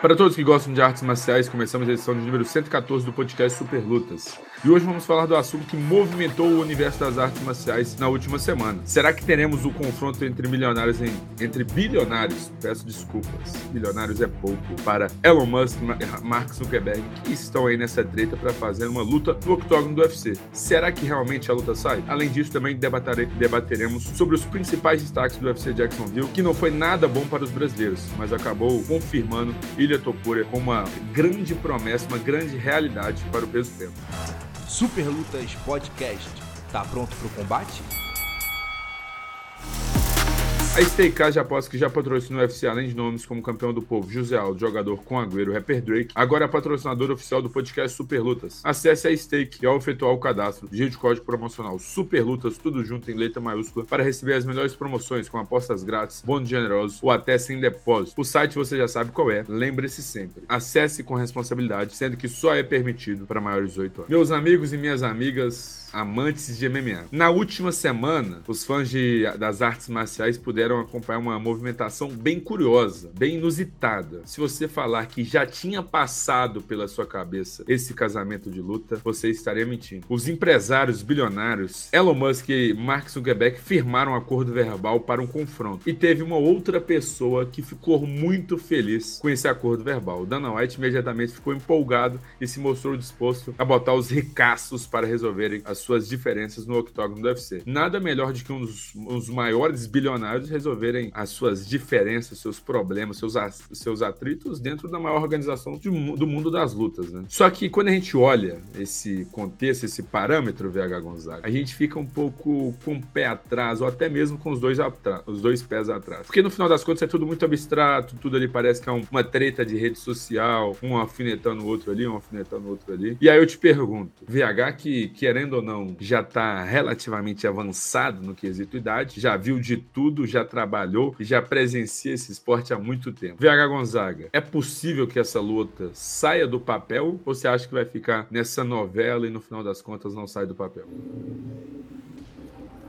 Para todos que gostam de artes marciais, começamos a edição de número 114 do podcast Super Lutas. E hoje vamos falar do assunto que movimentou o universo das artes marciais na última semana. Será que teremos o confronto entre milionários em, entre bilionários? Peço desculpas. Bilionários é pouco para Elon Musk e Mark Zuckerberg que estão aí nessa treta para fazer uma luta no octógono do UFC. Será que realmente a luta sai? Além disso, também debateremos sobre os principais destaques do UFC Jacksonville, que não foi nada bom para os brasileiros, mas acabou confirmando Ilha Topura como uma grande promessa, uma grande realidade para o peso tempo. Super Lutas Podcast. Tá pronto para o combate? A Steakhouse já aposta que já patrocinou o UFC além de nomes como campeão do povo José Aldo, jogador com Agüero, rapper Drake, agora é patrocinador oficial do podcast Super Lutas. Acesse a Stake e ao efetuar o cadastro, digite o código promocional Super Lutas, tudo junto em letra maiúscula, para receber as melhores promoções com apostas grátis, bônus generosos ou até sem depósito. O site você já sabe qual é, lembre-se sempre. Acesse com responsabilidade, sendo que só é permitido para maiores de 18 anos. Meus amigos e minhas amigas, amantes de MMA. Na última semana, os fãs de, das artes marciais puderam acompanhar uma movimentação bem curiosa, bem inusitada. Se você falar que já tinha passado pela sua cabeça esse casamento de luta, você estaria mentindo. Os empresários bilionários Elon Musk e Mark Zuckerberg firmaram um acordo verbal para um confronto. E teve uma outra pessoa que ficou muito feliz com esse acordo verbal. Dana White imediatamente ficou empolgado e se mostrou disposto a botar os ricaços para resolverem as suas diferenças no octógono do UFC. Nada melhor do que um dos, um dos maiores bilionários resolverem as suas diferenças, seus problemas, seus, seus atritos dentro da maior organização de, do mundo das lutas, né? Só que quando a gente olha esse contexto, esse parâmetro, VH Gonzaga, a gente fica um pouco com o pé atrás, ou até mesmo com os dois, os dois pés atrás. Porque no final das contas é tudo muito abstrato, tudo ali parece que é uma treta de rede social, um alfinetando o outro ali, um alfinetando o outro ali. E aí eu te pergunto, VH que, querendo ou não, não já está relativamente avançado no quesito idade, já viu de tudo, já trabalhou e já presencia esse esporte há muito tempo. VH Gonzaga, é possível que essa luta saia do papel ou você acha que vai ficar nessa novela e no final das contas não sai do papel?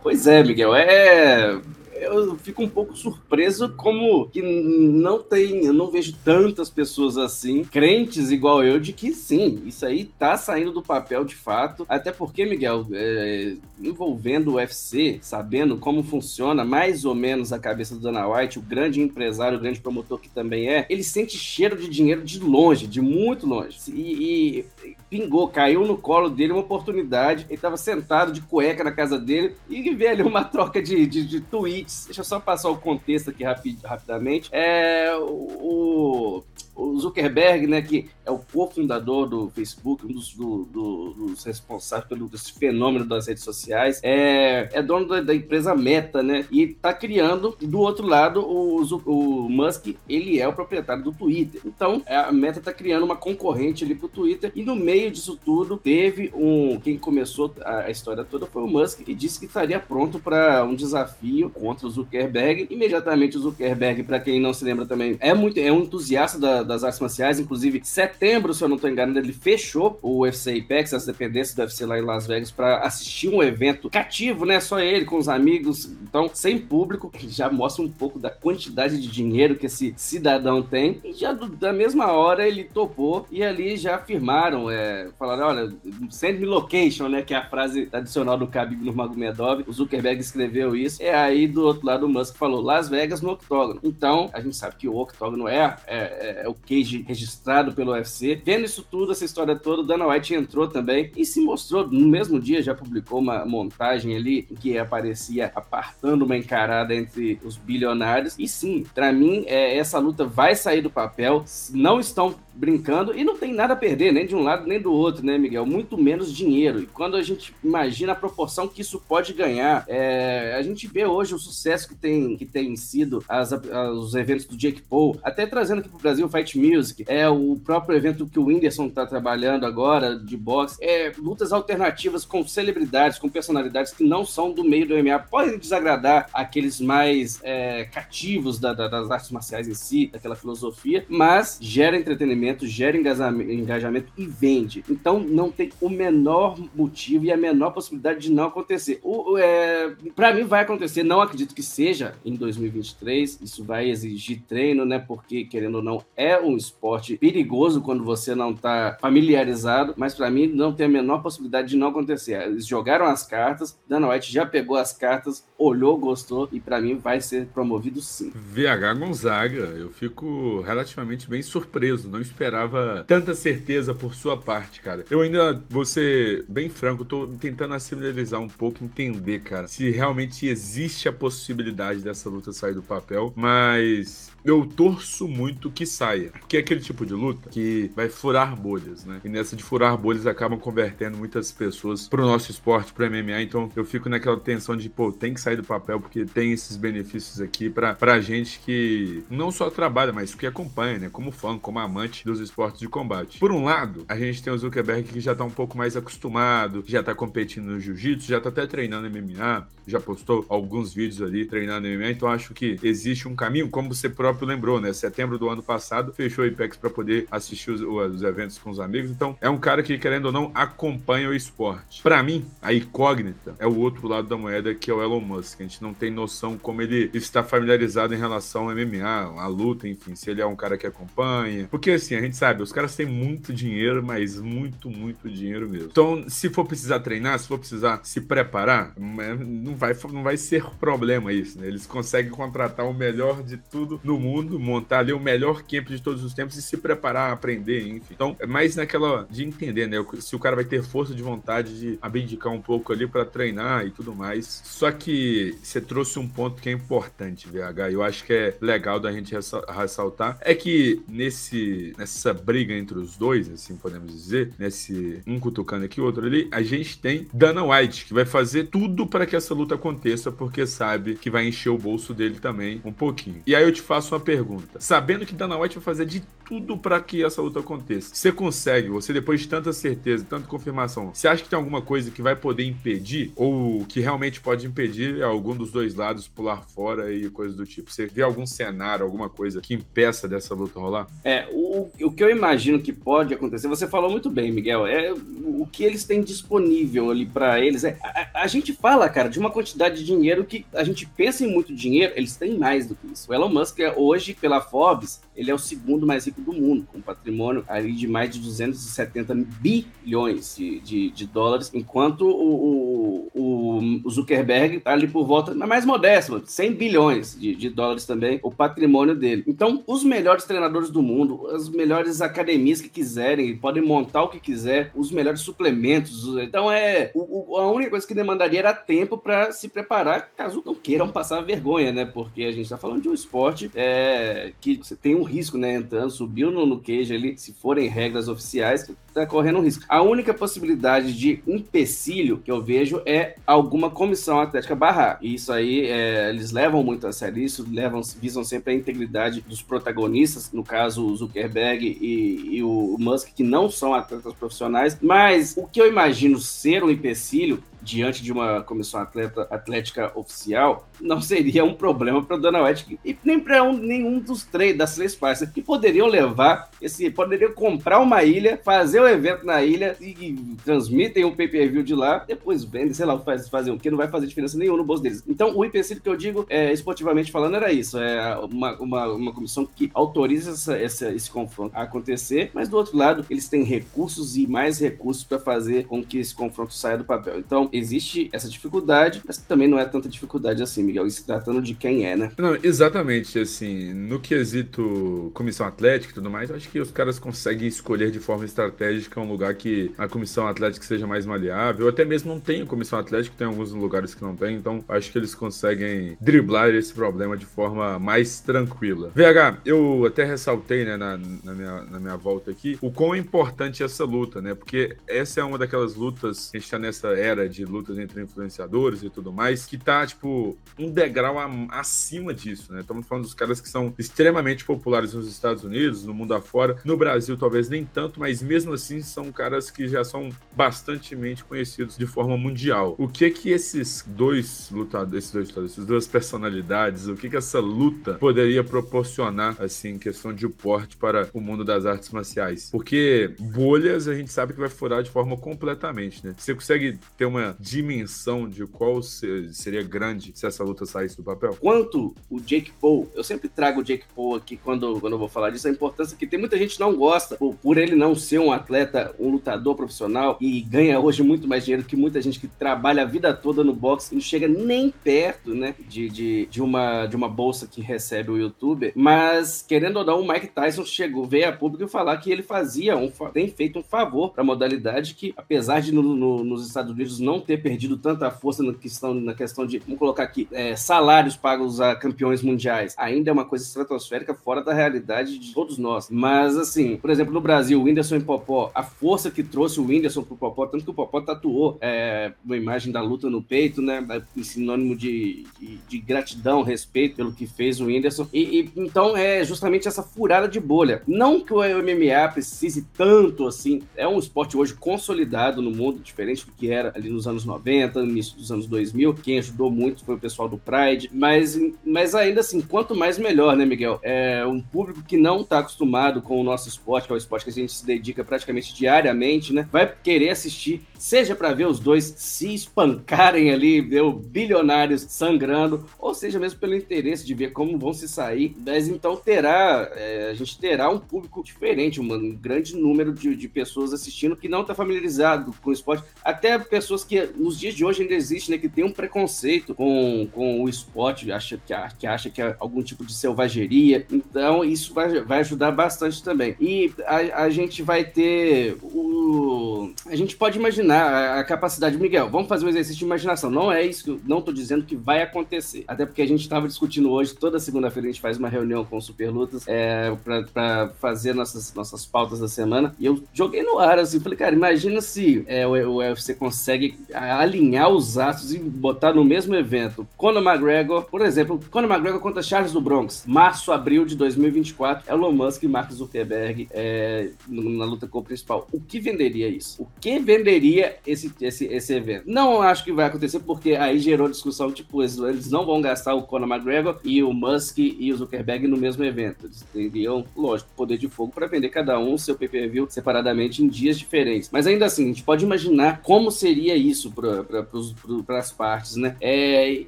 Pois é, Miguel, é eu fico um pouco surpreso como que não tem, eu não vejo tantas pessoas assim, crentes igual eu, de que sim, isso aí tá saindo do papel de fato. Até porque, Miguel, é, envolvendo o UFC, sabendo como funciona mais ou menos a cabeça do Dana White, o grande empresário, o grande promotor que também é, ele sente cheiro de dinheiro de longe, de muito longe. E, e pingou, caiu no colo dele uma oportunidade. Ele estava sentado de cueca na casa dele e vê ali uma troca de, de, de tweets. Deixa eu só passar o contexto aqui rapid, rapidamente. É, o, o Zuckerberg, né, que é o cofundador do Facebook, um dos, do, do, dos responsáveis pelo esse fenômeno das redes sociais, é, é dono da, da, empresa Meta, né? E está criando, do outro lado, o, o, Musk, ele é o proprietário do Twitter. Então, a Meta está criando uma concorrente ali para o Twitter, e no meio disso tudo, teve um. Quem começou a, a história toda foi o Musk, que disse que estaria pronto para um desafio contra o Zuckerberg. Imediatamente, o Zuckerberg, para quem não se lembra também, é muito é um entusiasta da, das artes marciais, inclusive setembro, se eu não estou enganado, ele fechou o UFC Apex, as dependências do UFC lá em Las Vegas, para assistir um evento cativo, né? Só ele, com os amigos, então sem público, já mostra um pouco da quantidade de dinheiro que esse cidadão tem. E já do, da mesma hora ele topou e ali já afirmaram, é, falaram: olha, send me location, né? Que é a frase tradicional do Khabib no Magomedov. O Zuckerberg escreveu isso. E aí do outro lado o Musk falou: Las Vegas no octógono. Então a gente sabe que o octógono é, é, é, é o cage registrado pelo UFC. Vendo isso tudo, essa história toda, o Dana White entrou também e se mostrou no mesmo dia, já publicou uma montagem ali que aparecia apartando uma encarada entre os bilionários. E sim, para mim, é, essa luta vai sair do papel. Não estão brincando e não tem nada a perder, nem de um lado nem do outro, né, Miguel? Muito menos dinheiro. E quando a gente imagina a proporção que isso pode ganhar, é, a gente vê hoje o sucesso que tem, que tem sido as, as, os eventos do Jake Paul, até trazendo aqui pro Brasil o Fight Music, é o próprio evento que o Whindersson tá trabalhando agora de boxe, é lutas alternativas com celebridades, com personalidades que não são do meio do MMA, podem desagradar aqueles mais é, cativos da, da, das artes marciais em si, daquela filosofia, mas gera entretenimento gera engajamento e vende. Então não tem o menor motivo e a menor possibilidade de não acontecer. O, é, para mim vai acontecer, não acredito que seja em 2023. Isso vai exigir treino, né? Porque querendo ou não é é um esporte perigoso quando você não tá familiarizado, mas para mim não tem a menor possibilidade de não acontecer. Eles jogaram as cartas, Dana White já pegou as cartas, olhou, gostou e para mim vai ser promovido sim. VH Gonzaga, eu fico relativamente bem surpreso, não esperava tanta certeza por sua parte, cara. Eu ainda vou ser bem franco, tô tentando assimilar um pouco, entender, cara, se realmente existe a possibilidade dessa luta sair do papel, mas eu torço muito que saia. Porque é aquele tipo de luta que vai furar bolhas, né? E nessa de furar bolhas acabam convertendo muitas pessoas pro nosso esporte, pro MMA. Então eu fico naquela tensão de, pô, tem que sair do papel porque tem esses benefícios aqui pra, pra gente que não só trabalha, mas que acompanha, né? Como fã, como amante dos esportes de combate. Por um lado, a gente tem o Zuckerberg que já tá um pouco mais acostumado, já tá competindo no jiu-jitsu, já tá até treinando MMA, já postou alguns vídeos ali treinando MMA. Então acho que existe um caminho, como você próprio próprio lembrou, né? Setembro do ano passado, fechou o Apex para poder assistir os, os, eventos com os amigos. Então, é um cara que, querendo ou não, acompanha o esporte. Para mim, a incógnita é o outro lado da moeda, que é o Elon Musk. A gente não tem noção como ele está familiarizado em relação ao MMA, a luta, enfim, se ele é um cara que acompanha. Porque, assim, a gente sabe, os caras têm muito dinheiro, mas muito, muito dinheiro mesmo. Então, se for precisar treinar, se for precisar se preparar, é, não vai, não vai ser problema isso, né? Eles conseguem contratar o melhor de tudo no mundo, montar ali o melhor camp de todos os tempos e se preparar, aprender, enfim. Então, é mais naquela de entender, né? Se o cara vai ter força de vontade de abdicar um pouco ali para treinar e tudo mais. Só que você trouxe um ponto que é importante, VH, eu acho que é legal da gente ressaltar, é que nesse, nessa briga entre os dois, assim podemos dizer, nesse um cutucando aqui, outro ali, a gente tem Dana White, que vai fazer tudo para que essa luta aconteça, porque sabe que vai encher o bolso dele também um pouquinho. E aí eu te faço uma pergunta. Sabendo que Dana White vai fazer de tudo para que essa luta aconteça, você consegue, você depois de tanta certeza, tanta confirmação, você acha que tem alguma coisa que vai poder impedir ou que realmente pode impedir algum dos dois lados pular fora e coisas do tipo? Você vê algum cenário, alguma coisa que impeça dessa luta rolar? É, o, o que eu imagino que pode acontecer, você falou muito bem, Miguel, é o que eles têm disponível ali para eles. É, a, a, gente fala, cara, de uma quantidade de dinheiro que a gente pensa em muito dinheiro, eles têm mais do que isso. O Elon Musk é hoje pela Forbes, ele é o segundo mais rico do mundo, com um patrimônio ali de mais de 270 bilhões de, de, de dólares, enquanto o, o, o Zuckerberg está ali por volta, mais modesto, 100 bilhões de, de dólares também, o patrimônio dele. Então, os melhores treinadores do mundo, as melhores academias que quiserem, podem montar o que quiser, os melhores suplementos. Então, é o, a única coisa que demandaria era tempo para se preparar, caso não queiram passar vergonha, né? Porque a gente está falando de um esporte é, que você tem um risco, né? Entrando, subiu no, no queijo ali, se forem regras oficiais, está correndo um risco. A única possibilidade de empecilho que eu vejo é alguma comissão atlética barrar. E isso aí, é, eles levam muito a sério isso, levam, visam sempre a integridade dos protagonistas, no caso o Zuckerberg e, e o Musk, que não são atletas profissionais. Mas o que eu imagino ser um empecilho diante de uma comissão atleta, atlética oficial, não seria um problema para o Dana White e nem para um, nenhum dos três das três partes que poderiam levar esse, poderiam comprar uma ilha, fazer o evento na ilha e, e transmitem um pay-per-view de lá, depois vendem, sei lá, faz, fazer o que não vai fazer diferença nenhuma no bolso deles. Então, o empecilho que eu digo, é, esportivamente falando, era isso, é uma, uma, uma comissão que autoriza essa, essa, esse confronto a acontecer, mas do outro lado, eles têm recursos e mais recursos para fazer com que esse confronto saia do papel. Então, existe essa dificuldade, mas também não é tanta dificuldade assim, Miguel, se tratando de quem é, né? Não, exatamente, assim, no quesito comissão atlética e tudo mais, acho que os caras conseguem escolher de forma estratégica um lugar que a comissão atlética seja mais maleável, até mesmo não tem comissão atlética, tem alguns lugares que não tem, então acho que eles conseguem driblar esse problema de forma mais tranquila. VH, eu até ressaltei, né, na, na, minha, na minha volta aqui, o quão importante é essa luta, né, porque essa é uma daquelas lutas, a gente tá nessa era de de lutas entre influenciadores e tudo mais, que tá, tipo, um degrau acima disso, né? Estamos falando dos caras que são extremamente populares nos Estados Unidos, no mundo afora. No Brasil, talvez nem tanto, mas mesmo assim são caras que já são bastantemente conhecidos de forma mundial. O que que esses dois lutadores, esses dois lutadores, essas duas personalidades, o que que essa luta poderia proporcionar, assim, em questão de porte para o mundo das artes marciais? Porque bolhas a gente sabe que vai furar de forma completamente, né? Você consegue ter uma dimensão de qual seria grande se essa luta saísse do papel? Quanto o Jake Paul, eu sempre trago o Jake Paul aqui quando, quando eu vou falar disso, a importância que tem muita gente não gosta por, por ele não ser um atleta, um lutador profissional e ganha hoje muito mais dinheiro que muita gente que trabalha a vida toda no boxe, não chega nem perto, né, de, de, de, uma, de uma bolsa que recebe o youtuber, mas querendo ou não, o Mike Tyson chegou, veio a público falar que ele fazia um, tem feito um favor para a modalidade que, apesar de no, no, nos Estados Unidos não ter perdido tanta força na questão, na questão de, vamos colocar aqui, é, salários pagos a campeões mundiais, ainda é uma coisa estratosférica fora da realidade de todos nós. Mas, assim, por exemplo, no Brasil, o Whindersson e Popó, a força que trouxe o Whindersson pro Popó, tanto que o Popó tatuou é, uma imagem da luta no peito, né, em sinônimo de, de, de gratidão, respeito pelo que fez o Whindersson. E, e, então é justamente essa furada de bolha. Não que o MMA precise tanto assim, é um esporte hoje consolidado no mundo, diferente do que era ali nos anos 90, no início dos anos 2000. Quem ajudou muito foi o pessoal do Pride, mas, mas ainda assim, quanto mais melhor, né, Miguel? É um público que não está acostumado com o nosso esporte, que é o esporte que a gente se dedica praticamente diariamente, né? Vai querer assistir, seja para ver os dois se espancarem ali, ver o bilionários sangrando, ou seja mesmo pelo interesse de ver como vão se sair. Mas então terá, é, a gente terá um público diferente, um grande número de, de pessoas assistindo que não está familiarizado com o esporte, até pessoas que nos dias de hoje ainda existem, né, que tem um preconceito com, com o esporte, acha que, que acha que é algum tipo de selvageria. Então isso vai, vai ajudar bastante também. E a, a gente vai ter o. A gente pode imaginar a, a capacidade. Miguel, vamos fazer um exercício de imaginação. Não é isso que eu não estou dizendo que vai acontecer. Até porque a gente estava discutindo hoje, toda segunda-feira a gente faz uma reunião com o Super Lutas é, para fazer nossas, nossas pautas da semana. E eu joguei no ar assim, falei, cara, imagina se é, o, o UFC consegue alinhar os astros e botar no mesmo evento Conor McGregor, por exemplo, Conor McGregor contra Charles do Bronx, março, abril de 2024, Elon Musk e Mark Zuckerberg é, na luta com o principal. O que venderia isso? O que venderia esse, esse, esse evento? Não acho que vai acontecer, porque aí gerou discussão, tipo, eles não vão gastar o Conor McGregor e o Musk e o Zuckerberg no mesmo evento. Eles teriam, lógico, poder de fogo para vender cada um seu pay-per-view separadamente em dias diferentes. Mas ainda assim, a gente pode imaginar como seria isso para as partes, né? É,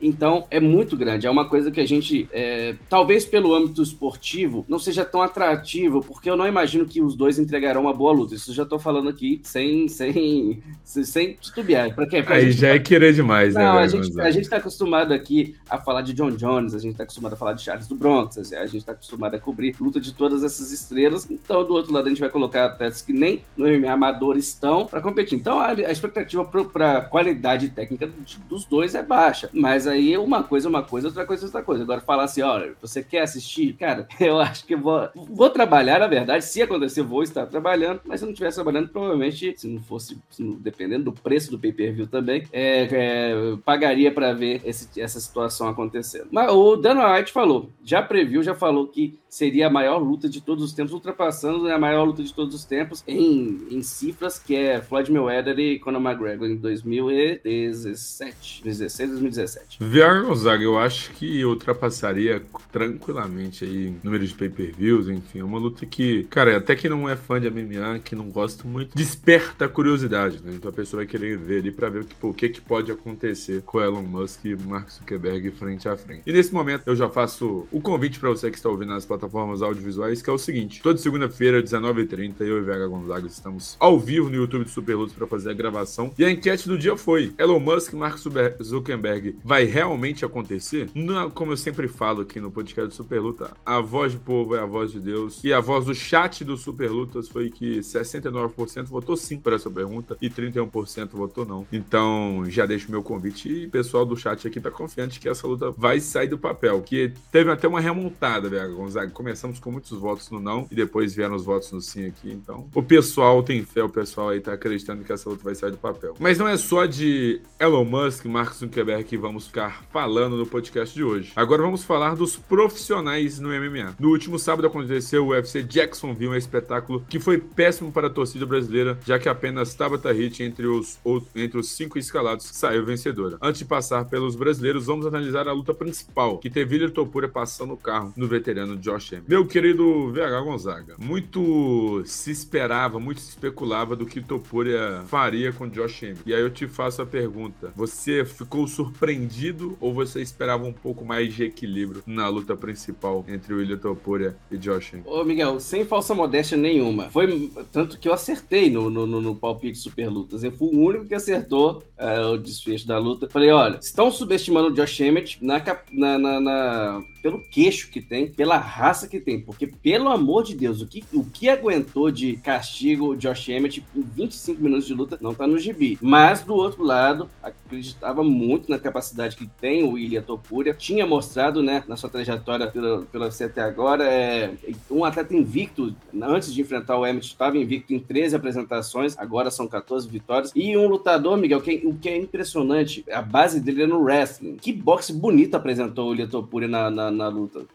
então, é muito grande. É uma coisa que a gente, é, talvez pelo âmbito esportivo, não seja tão atrativo, porque eu não imagino que os dois entregarão uma boa luta. Isso eu já tô falando aqui sem, sem, sem titubear. Pra quê? Pra Aí já é querer demais, né, não, né? A gente, a gente tá acostumado aqui a falar de John Jones, a gente tá acostumado a falar de Charles do Bronx, a gente tá acostumado a cobrir luta de todas essas estrelas. Então, do outro lado, a gente vai colocar atletas que nem no MMA amador estão para competir. Então, a, a expectativa para qualidade técnica dos dois é baixa. Mas aí, uma coisa é uma coisa, outra coisa é outra coisa. Agora, falar assim, olha, você quer assistir? Cara, eu acho que vou, vou trabalhar, na verdade. Se acontecer, vou estar trabalhando. Mas se não estivesse trabalhando, provavelmente, se não fosse, se não, dependendo do preço do pay-per-view também, é, é, pagaria para ver esse, essa situação acontecendo. Mas o Dana White falou, já previu, já falou que seria a maior luta de todos os tempos, ultrapassando a maior luta de todos os tempos em, em cifras, que é Floyd Mayweather e Conor McGregor em 2017, 2016, 2017. Viar Gonzaga, eu acho que ultrapassaria tranquilamente aí número de pay-per-views, enfim, é uma luta que, cara, até que não é fã de MMA, que não gosta muito, desperta a curiosidade, né? Então a pessoa vai querer ver ali para ver o que, o que, que pode acontecer com Elon Musk e Mark Zuckerberg frente a frente. E nesse momento eu já faço o convite para você que está ouvindo nas plataformas audiovisuais, que é o seguinte: toda segunda-feira, 19h30, eu e Vega Gonzaga estamos ao vivo no YouTube do Superlutos para fazer a gravação. E a enquete do dia foi: Elon Musk Mark Zuckerberg vai realmente acontecer? Não, como eu sempre falo aqui no podcast do Superluta, a voz do povo é a voz de Deus. E a voz do chat do Superlutas foi que 69% votou sim para essa pergunta e 31% votou não. Então, já deixo meu convite e o pessoal do chat aqui tá confiante que essa luta vai sair do papel. Que teve até uma remontada, Vega Gonzaga começamos com muitos votos no não e depois vieram os votos no sim aqui. Então, o pessoal tem fé, o pessoal aí tá acreditando que essa luta vai sair do papel. Mas não é só de Elon Musk, Mark Zuckerberg que vamos ficar falando no podcast de hoje. Agora vamos falar dos profissionais no MMA. No último sábado aconteceu o UFC Jacksonville, um espetáculo que foi péssimo para a torcida brasileira, já que apenas Tabata Hit entre os, entre os cinco escalados saiu vencedora. Antes de passar pelos brasileiros, vamos analisar a luta principal, que teve Ilha Topura passando o carro no veterano Josh Emmett. Meu querido VH Gonzaga, muito se esperava, muito se especulava do que Topuria faria com Josh Emmett. E aí eu te faço a pergunta, você ficou surpreendido ou você esperava um pouco mais de equilíbrio na luta principal entre o Ilha Topuria e Josh? Ô Miguel, sem falsa modéstia nenhuma, foi tanto que eu acertei no, no, no, no palpite Super Lutas, eu fui o único que acertou é, o desfecho da luta. Falei, olha, estão subestimando o Josh Emmett na, na, na, na pelo queixo que tem, pela raça que tem. Porque, pelo amor de Deus, o que, o que aguentou de castigo o Josh Emmett em 25 minutos de luta não tá no gibi. Mas, do outro lado, acreditava muito na capacidade que tem o Ilya Topuria. Tinha mostrado, né, na sua trajetória pela, pela UFC até agora, é, um atleta invicto, antes de enfrentar o Emmett, estava invicto em 13 apresentações, agora são 14 vitórias. E um lutador, Miguel, que, o que é impressionante, a base dele é no wrestling. Que boxe bonito apresentou o Ilya Topuria na, na na luta.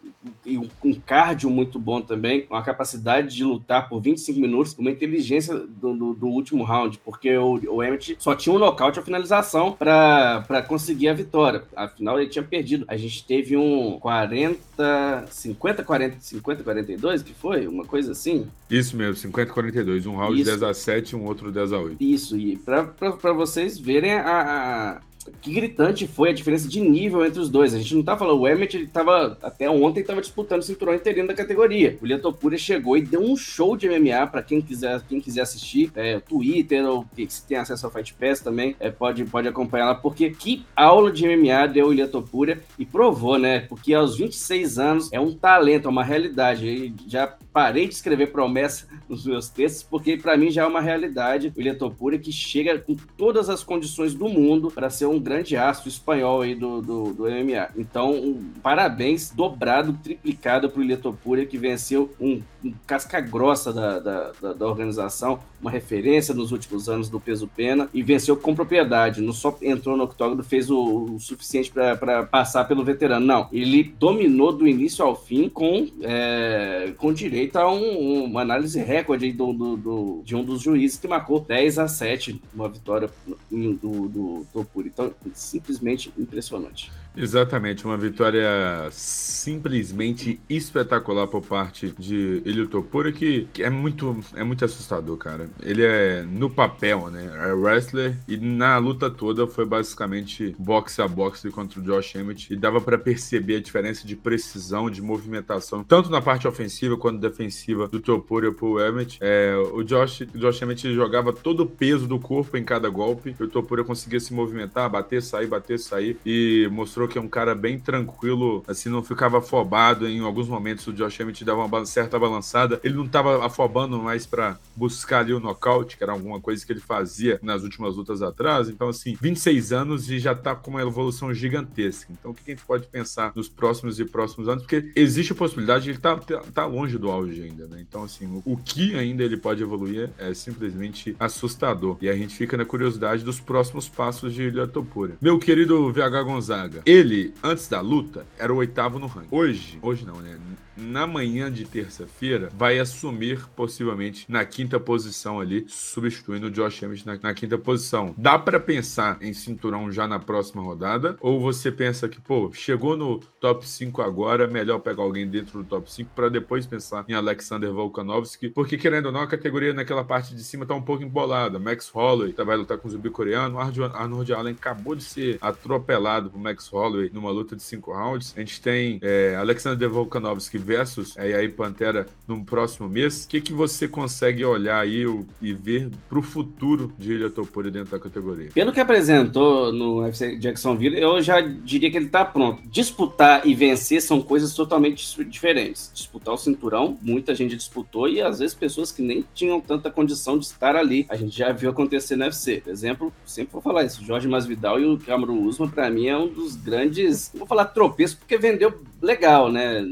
E um, cardio muito bom também, uma capacidade de lutar por 25 minutos, uma inteligência do, do, do último round, porque o, o Emmett só tinha um nocaute a finalização para conseguir a vitória. Afinal, ele tinha perdido. A gente teve um 40, 50, 40, 50, 42, que foi? Uma coisa assim? Isso mesmo, 50, 42. Um round Isso. 10 a 7 um outro 10 a 8. Isso, e para vocês verem a, a que gritante foi a diferença de nível entre os dois. A gente não tá falando, o Emmett, ele tava, até ontem, tava disputando o cinturão interino da categoria. O Lia Topuria chegou e deu um show de MMA para quem quiser, quem quiser assistir, é, Twitter, ou se tem acesso ao Fight Pass também, é, pode, pode acompanhar lá, porque que aula de MMA deu o Lia Topuria e provou, né? Porque aos 26 anos é um talento, é uma realidade. E já parei de escrever promessa nos meus textos, porque para mim já é uma realidade o Lia Topuria que chega com todas as condições do mundo para ser um grande astro espanhol aí do, do, do MMA. Então, um, parabéns dobrado, triplicado para o que venceu um, um casca grossa da, da, da, da, organização, uma referência nos últimos anos do peso pena, e venceu com propriedade. Não só entrou no octógono, fez o, o suficiente para passar pelo veterano. Não, ele dominou do início ao fim com, é, com direito a um, uma análise recorde do, do, do, de um dos juízes que marcou 10 a 7, uma vitória do, do, do Topuri. Então, simplesmente impressionante. Exatamente, uma vitória simplesmente espetacular por parte de Elio Topura, que, é muito é muito assustador, cara. Ele é no papel, né? É wrestler e na luta toda foi basicamente boxe a boxe contra o Josh Emmett e dava para perceber a diferença de precisão, de movimentação, tanto na parte ofensiva quanto defensiva do Topura pro Emmett. É, o Josh, Josh Emmett jogava todo o peso do corpo em cada golpe e o Topura conseguia se movimentar, bater, sair, bater, sair e mostrou que é um cara bem tranquilo, assim, não ficava afobado. Em alguns momentos o Josh Emmett dava uma certa balançada. Ele não estava afobando mais para buscar ali o nocaute, que era alguma coisa que ele fazia nas últimas lutas atrás. Então, assim, 26 anos e já tá com uma evolução gigantesca. Então, o que a gente pode pensar nos próximos e próximos anos? Porque existe a possibilidade de ele tá, tá, tá longe do auge ainda, né? Então, assim, o que ainda ele pode evoluir é simplesmente assustador. E a gente fica na curiosidade dos próximos passos de Ilha Topura. Meu querido VH Gonzaga, ele, antes da luta, era o oitavo no ranking. Hoje, hoje não, né? Na manhã de terça-feira, vai assumir possivelmente na quinta posição ali, substituindo o Josh Emmett na, na quinta posição. Dá para pensar em cinturão já na próxima rodada? Ou você pensa que, pô, chegou no top 5 agora, melhor pegar alguém dentro do top 5 para depois pensar em Alexander Volkanovski? Porque, querendo ou não, a categoria naquela parte de cima tá um pouco embolada. Max Holloway vai lutar com o zumbi coreano. Arnold Allen acabou de ser atropelado por Max Holloway numa luta de 5 rounds. A gente tem é, Alexander Volkanovski versus é, aí Pantera no próximo mês, o que, que você consegue olhar aí e ver para o futuro de Ilha Topori dentro da categoria? Pelo que apresentou no UFC Jacksonville, eu já diria que ele está pronto. Disputar e vencer são coisas totalmente diferentes. Disputar o cinturão, muita gente disputou e às vezes pessoas que nem tinham tanta condição de estar ali. A gente já viu acontecer no UFC. Por exemplo, sempre vou falar isso, Jorge Masvidal e o Cameron Usman, para mim, é um dos grandes, vou falar tropeço, porque vendeu legal, né?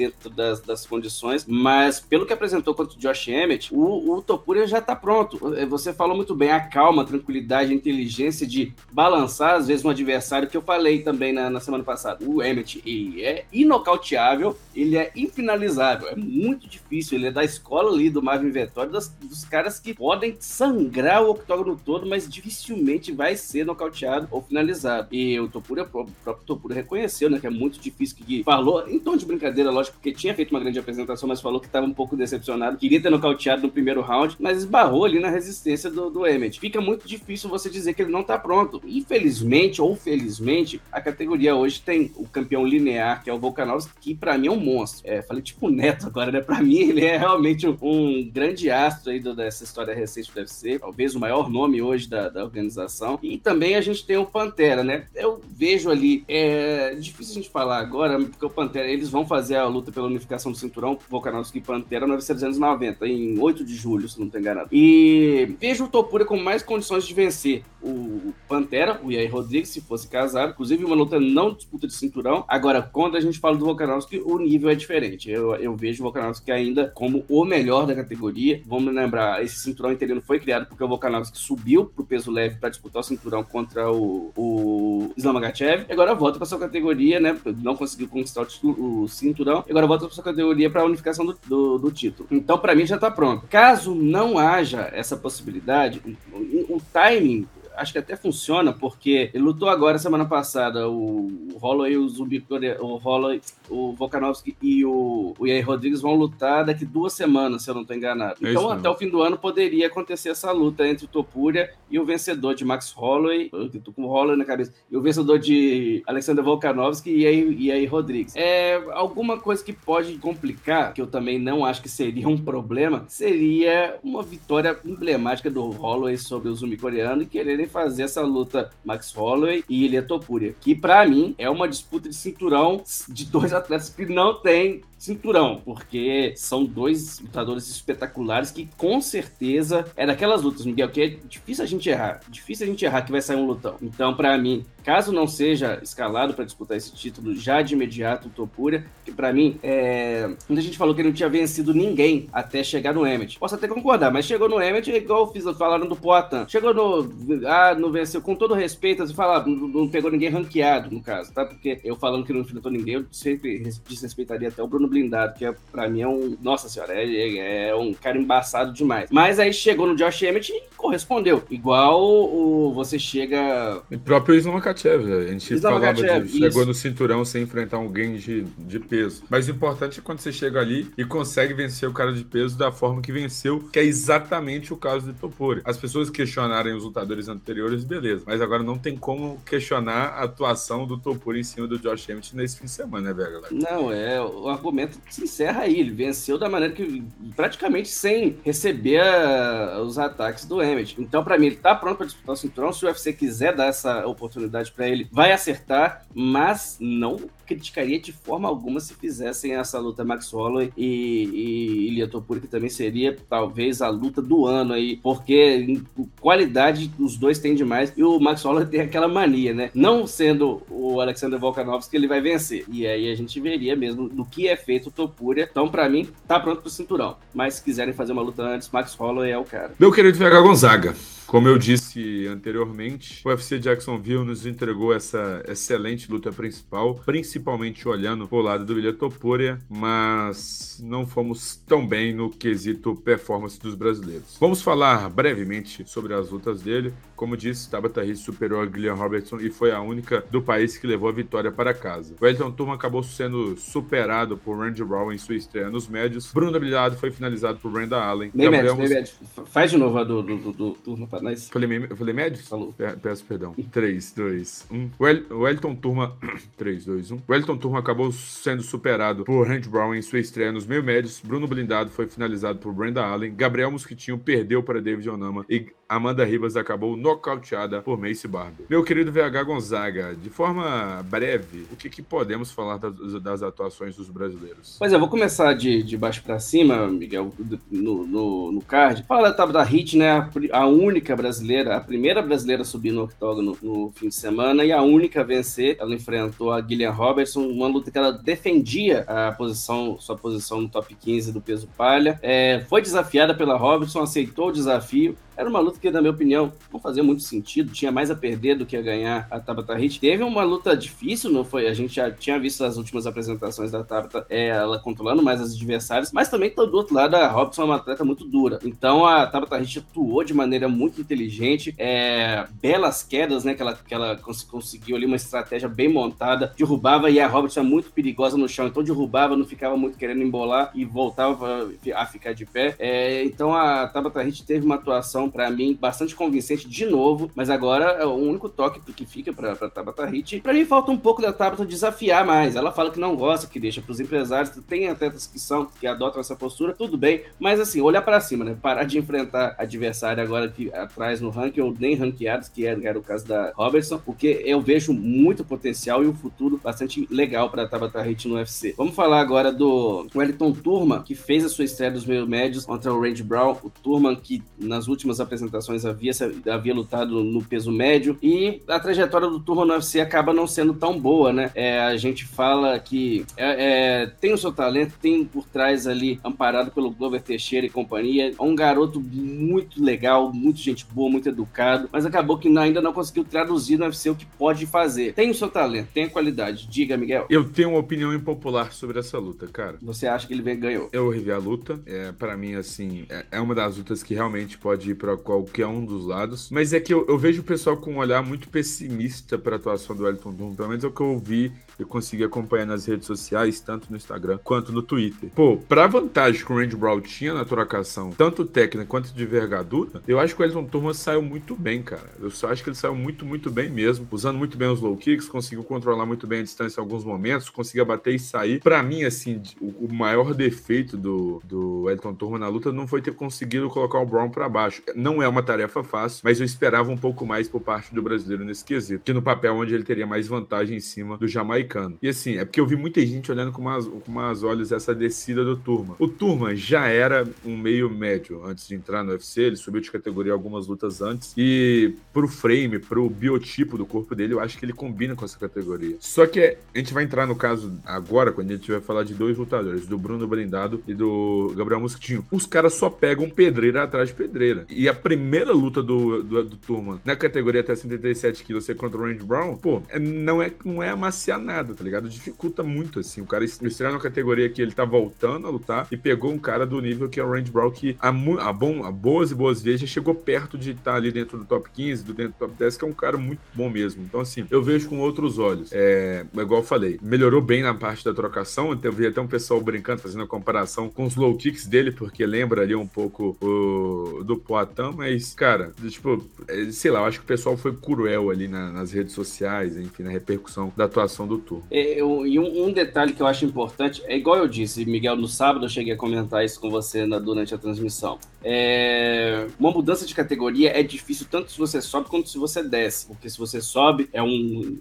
Dentro das, das condições, mas pelo que apresentou contra o Josh Emmett, o, o Topuria já tá pronto. É, você falou muito bem, a calma, a tranquilidade, a inteligência de balançar, às vezes, um adversário, que eu falei também na, na semana passada. O Emmett, ele é inocauteável, ele é infinalizável. É muito difícil. Ele é da escola ali do Marvin Vettori, dos, caras que podem sangrar o octógono todo, mas dificilmente vai ser nocauteado ou finalizado. E o Topura, o próprio Topura reconheceu, né, que é muito difícil, que falou, em tom de brincadeira, lógico, porque tinha feito uma grande apresentação, mas falou que estava um pouco decepcionado, queria ter nocauteado no primeiro round, mas esbarrou ali na resistência do, do Emmett. Fica muito difícil você dizer que ele não tá pronto. Infelizmente ou felizmente, a categoria hoje tem o campeão linear, que é o Volkanovski, que para mim é um monstro. É, falei tipo neto agora, né? Para mim ele é realmente um, um grande astro aí do, dessa história recente do UFC, talvez o maior nome hoje da, da organização. E também a gente tem o Pantera, né? Eu vejo ali, é difícil a gente falar agora, porque o Pantera, eles vão fazer a luta pela unificação do cinturão, Volkanovski e Pantera, no UFC 290, em 8 de julho, se não estou enganado. E vejo o Topura com mais condições de vencer o Pantera, o Yair Rodrigues, se fosse casado. Inclusive, uma luta não disputa de cinturão. Agora, quando a gente fala do Volkanovski, o nível é diferente. Eu, eu vejo o Volkanovski ainda como o melhor da categoria. Vamos lembrar, esse cinturão interino foi criado porque o Volkanovski subiu pro peso leve para disputar o cinturão contra o, o Islam agora volta para sua categoria, né? Não conseguiu conquistar o, o cinturão. E agora volta para sua categoria para a unificação do, do, do título. Então, para mim, já tá pronto. Caso não haja essa possibilidade, o, o timing acho que até funciona, porque ele lutou agora semana passada o, Holloway, o Zumbi, o Holloway, o Volkanovski e o, o Yair Rodrigues vão lutar daqui duas semanas, se eu não estou enganado. É então, até o fim do ano poderia acontecer essa luta entre o Topuria e o vencedor de Max Holloway, eu tô com o Holloway na cabeça, e o vencedor de Alexander Volkanovski e Yair, Yair Rodrigues. É alguma coisa que pode complicar, que eu também não acho que seria um problema, seria uma vitória emblemática do Holloway sobre o zumbi coreano e quererem fazer essa luta Max Holloway e Ilya Topuria, que para mim é uma disputa de cinturão de dois atletas que não tem cinturão, porque são dois lutadores espetaculares que com certeza é daquelas lutas, Miguel, que é difícil a gente errar, difícil a gente errar que vai sair um lutão. Então, para mim, caso não seja escalado para disputar esse título já de imediato o Topuria, que para mim, é... quando a gente falou que ele não tinha vencido ninguém até chegar no Emmet, posso até concordar, mas chegou no Emmet é igual fiz, falaram do Poatan, chegou no, ah, não venceu, com todo respeito, você fala, não, não pegou ninguém ranqueado, no caso, tá? Porque eu falando que não enfrentou ninguém, eu sempre desrespeitaria até o Bruno blindado, que é, pra mim é um. Nossa senhora, é, é um cara embaçado demais. Mas aí chegou no Josh Emmett e correspondeu. Igual o, você chega. O próprio Islam Makachev, a gente falava disso. Chegou no cinturão sem enfrentar alguém de, de peso. Mas o importante é quando você chega ali e consegue vencer o cara de peso da forma que venceu, que é exatamente o caso de Topori. As pessoas questionarem os lutadores anteriores, beleza. Mas agora não tem como questionar a atuação do Topori em cima do Josh Emmett nesse fim de semana, né, velho? Não, é. O argumento argumento se encerra aí. Ele venceu da maneira que praticamente sem receber a, os ataques do Emmett. Então, para mim, ele tá pronto para disputar o cinturão. Se o UFC quiser dar essa oportunidade para ele, vai acertar, mas não criticaria de forma alguma se fizessem essa luta Max Holloway e, e Topuri, que também seria talvez a luta do ano aí, porque qualidade os dois têm demais e o Max Holloway tem aquela mania, né? Não sendo o Alexander Volkanovski, ele vai vencer. E aí a gente veria mesmo do que é feito o Topuria. Então, para mim, tá pronto pro cinturão. Mas se quiserem fazer uma luta antes, Max Holloway é o cara. Meu querido VH Gonzaga. Como eu disse anteriormente, o UFC Jacksonville nos entregou essa excelente luta principal, principalmente olhando o lado do William Topuria, mas não fomos tão bem no quesito performance dos brasileiros. Vamos falar brevemente sobre as lutas dele. Como disse, Tabata Rich superou a Gillian Robertson e foi a única do país que levou a vitória para casa. O Elton Turma acabou sendo superado por Randy Brown em sua estreia nos médios. Bruno Habilidado foi finalizado por Brenda Allen. Meio médio, meio médio. Faz de novo a do, do, do, do Turma nós. Falei, falei médio? Falou. Peço perdão. 3, 2, 1. O, El, o Elton Turma. 3, 2, 1. O Elton Turma acabou sendo superado por Randy Brown em sua estreia nos meio médios. Bruno Blindado foi finalizado por Brenda Allen. Gabriel Mosquitinho perdeu para David Onama. E Amanda Ribas acabou nocauteada por Mace Barber. Meu querido VH Gonzaga, de forma breve, o que, que podemos falar das, das, atuações dos brasileiros? Pois é, vou começar de, de baixo para cima, Miguel, no, no, no card. Fala da da Hit, né? A, a única brasileira, a primeira brasileira a subir no octógono no fim de semana e a única a vencer. Ela enfrentou a Gillian Robertson, uma luta que ela defendia a posição, sua posição no top 15 do peso palha. É, foi desafiada pela Robertson, aceitou o desafio Era uma luta que, na minha opinião, não fazia muito sentido, tinha mais a perder do que a ganhar a Tabata Hit. Teve uma luta difícil, não foi? A gente já tinha visto as últimas apresentações da Tabata, é, ela controlando mais as adversárias, mas também do outro lado, a Robson é uma atleta muito dura. Então a Tabata Hit atuou de maneira muito inteligente, é, belas quedas, né? Que ela, que ela cons conseguiu ali uma estratégia bem montada, derrubava e a Robson é muito perigosa no chão, então derrubava, não ficava muito querendo embolar e voltava a ficar de pé. É, então a Tabata Hit teve uma atuação, para mim, bastante convincente de novo, mas agora é o único toque que fica pra Tabata Hit. Pra mim falta um pouco da Tabata desafiar mais. Ela fala que não gosta, que deixa pros empresários, tem atletas que são, que adotam essa postura, tudo bem, mas assim, olhar para cima, né? Parar de enfrentar adversário agora que atrás no ranking, ou nem ranqueados, que era, o caso da Robertson, porque eu vejo muito potencial e um futuro bastante legal para Tabata Hit no UFC. Vamos falar agora do Wellington Turma, que fez a sua estreia dos meio médios contra o Range Brown. O Turman, que nas últimas apresentações havia, havia lutado no peso médio, e a trajetória do Turma no UFC acaba não sendo tão boa, né? É, a gente fala que é, é, tem o seu talento, tem por trás ali, amparado pelo Glover Teixeira e companhia, é um garoto muito legal, muito gente boa, muito educado, mas acabou que ainda não conseguiu traduzir no UFC o que pode fazer. Tem o seu talento, tem a qualidade. Diga, Miguel. Eu tenho uma opinião impopular sobre essa luta, cara. Você acha que ele ganhou? Eu revi a luta. É, para mim, assim, é, é, uma das lutas que realmente pode ir para qualquer um dos lados. Mas é que eu, eu, vejo o pessoal com um olhar muito pessimista para a atuação do Elton Doom. Pelo menos é o que eu ouvi e consegui acompanhar nas redes sociais, tanto no Instagram quanto no Twitter. Pô, pra vantagem que o Randy Brown tinha na trocação, tanto técnica quanto de envergadura, eu acho que o Elton Turma saiu muito bem, cara. Eu só acho que ele saiu muito, muito bem mesmo, usando muito bem os low kicks, conseguiu controlar muito bem a distância em alguns momentos, conseguia bater e sair. Para mim, assim, o, o, maior defeito do, do Elton Turma na luta não foi ter conseguido colocar o Brown para baixo. Não é uma tarefa fácil, mas eu esperava um pouco mais por parte do brasileiro nesse quesito, que no papel onde ele teria mais vantagem em cima do jamaicano. E assim, é porque eu vi muita gente olhando com umas, com umas olhos essa descida do Turma. O Turma já era um meio médio antes de entrar no UFC, ele subiu de categoria algumas lutas antes, e pro frame, pro biotipo do corpo dele, eu acho que ele combina com essa categoria. Só que a gente vai entrar no caso agora, quando a gente vai falar de dois lutadores, do Bruno Blindado e do Gabriel Mosquitinho. Os caras só pegam pedreira atrás de pedreira. A primeira luta do, do, do na categoria até 77 quilos ser contra o Randy Brown, pô, é, não é, não é amaciar nada, tá ligado? Dificulta muito, assim. O cara estreia na categoria que ele tá voltando a lutar e pegou um cara do nível que é o Randy Brown, que a, bom, a boas e boas vezes já chegou perto de estar tá ali dentro do top 15, do dentro do top 10, que é um cara muito bom mesmo. Então, assim, eu vejo com outros olhos. É, igual eu falei, melhorou bem na parte da trocação. Eu vi até um pessoal brincando, fazendo a comparação com os low kicks dele, porque lembra ali um pouco o, do Poitin, mas, cara, tipo, é, sei lá, eu acho que o pessoal foi cruel ali na, nas redes sociais, enfim, na repercussão da atuação do Tour. É, e um, um, detalhe que eu acho importante, é igual eu disse, Miguel, no sábado eu cheguei a comentar isso com você na, durante a transmissão. É, uma mudança de categoria é difícil tanto se você sobe quanto se você desce, porque se você sobe é um,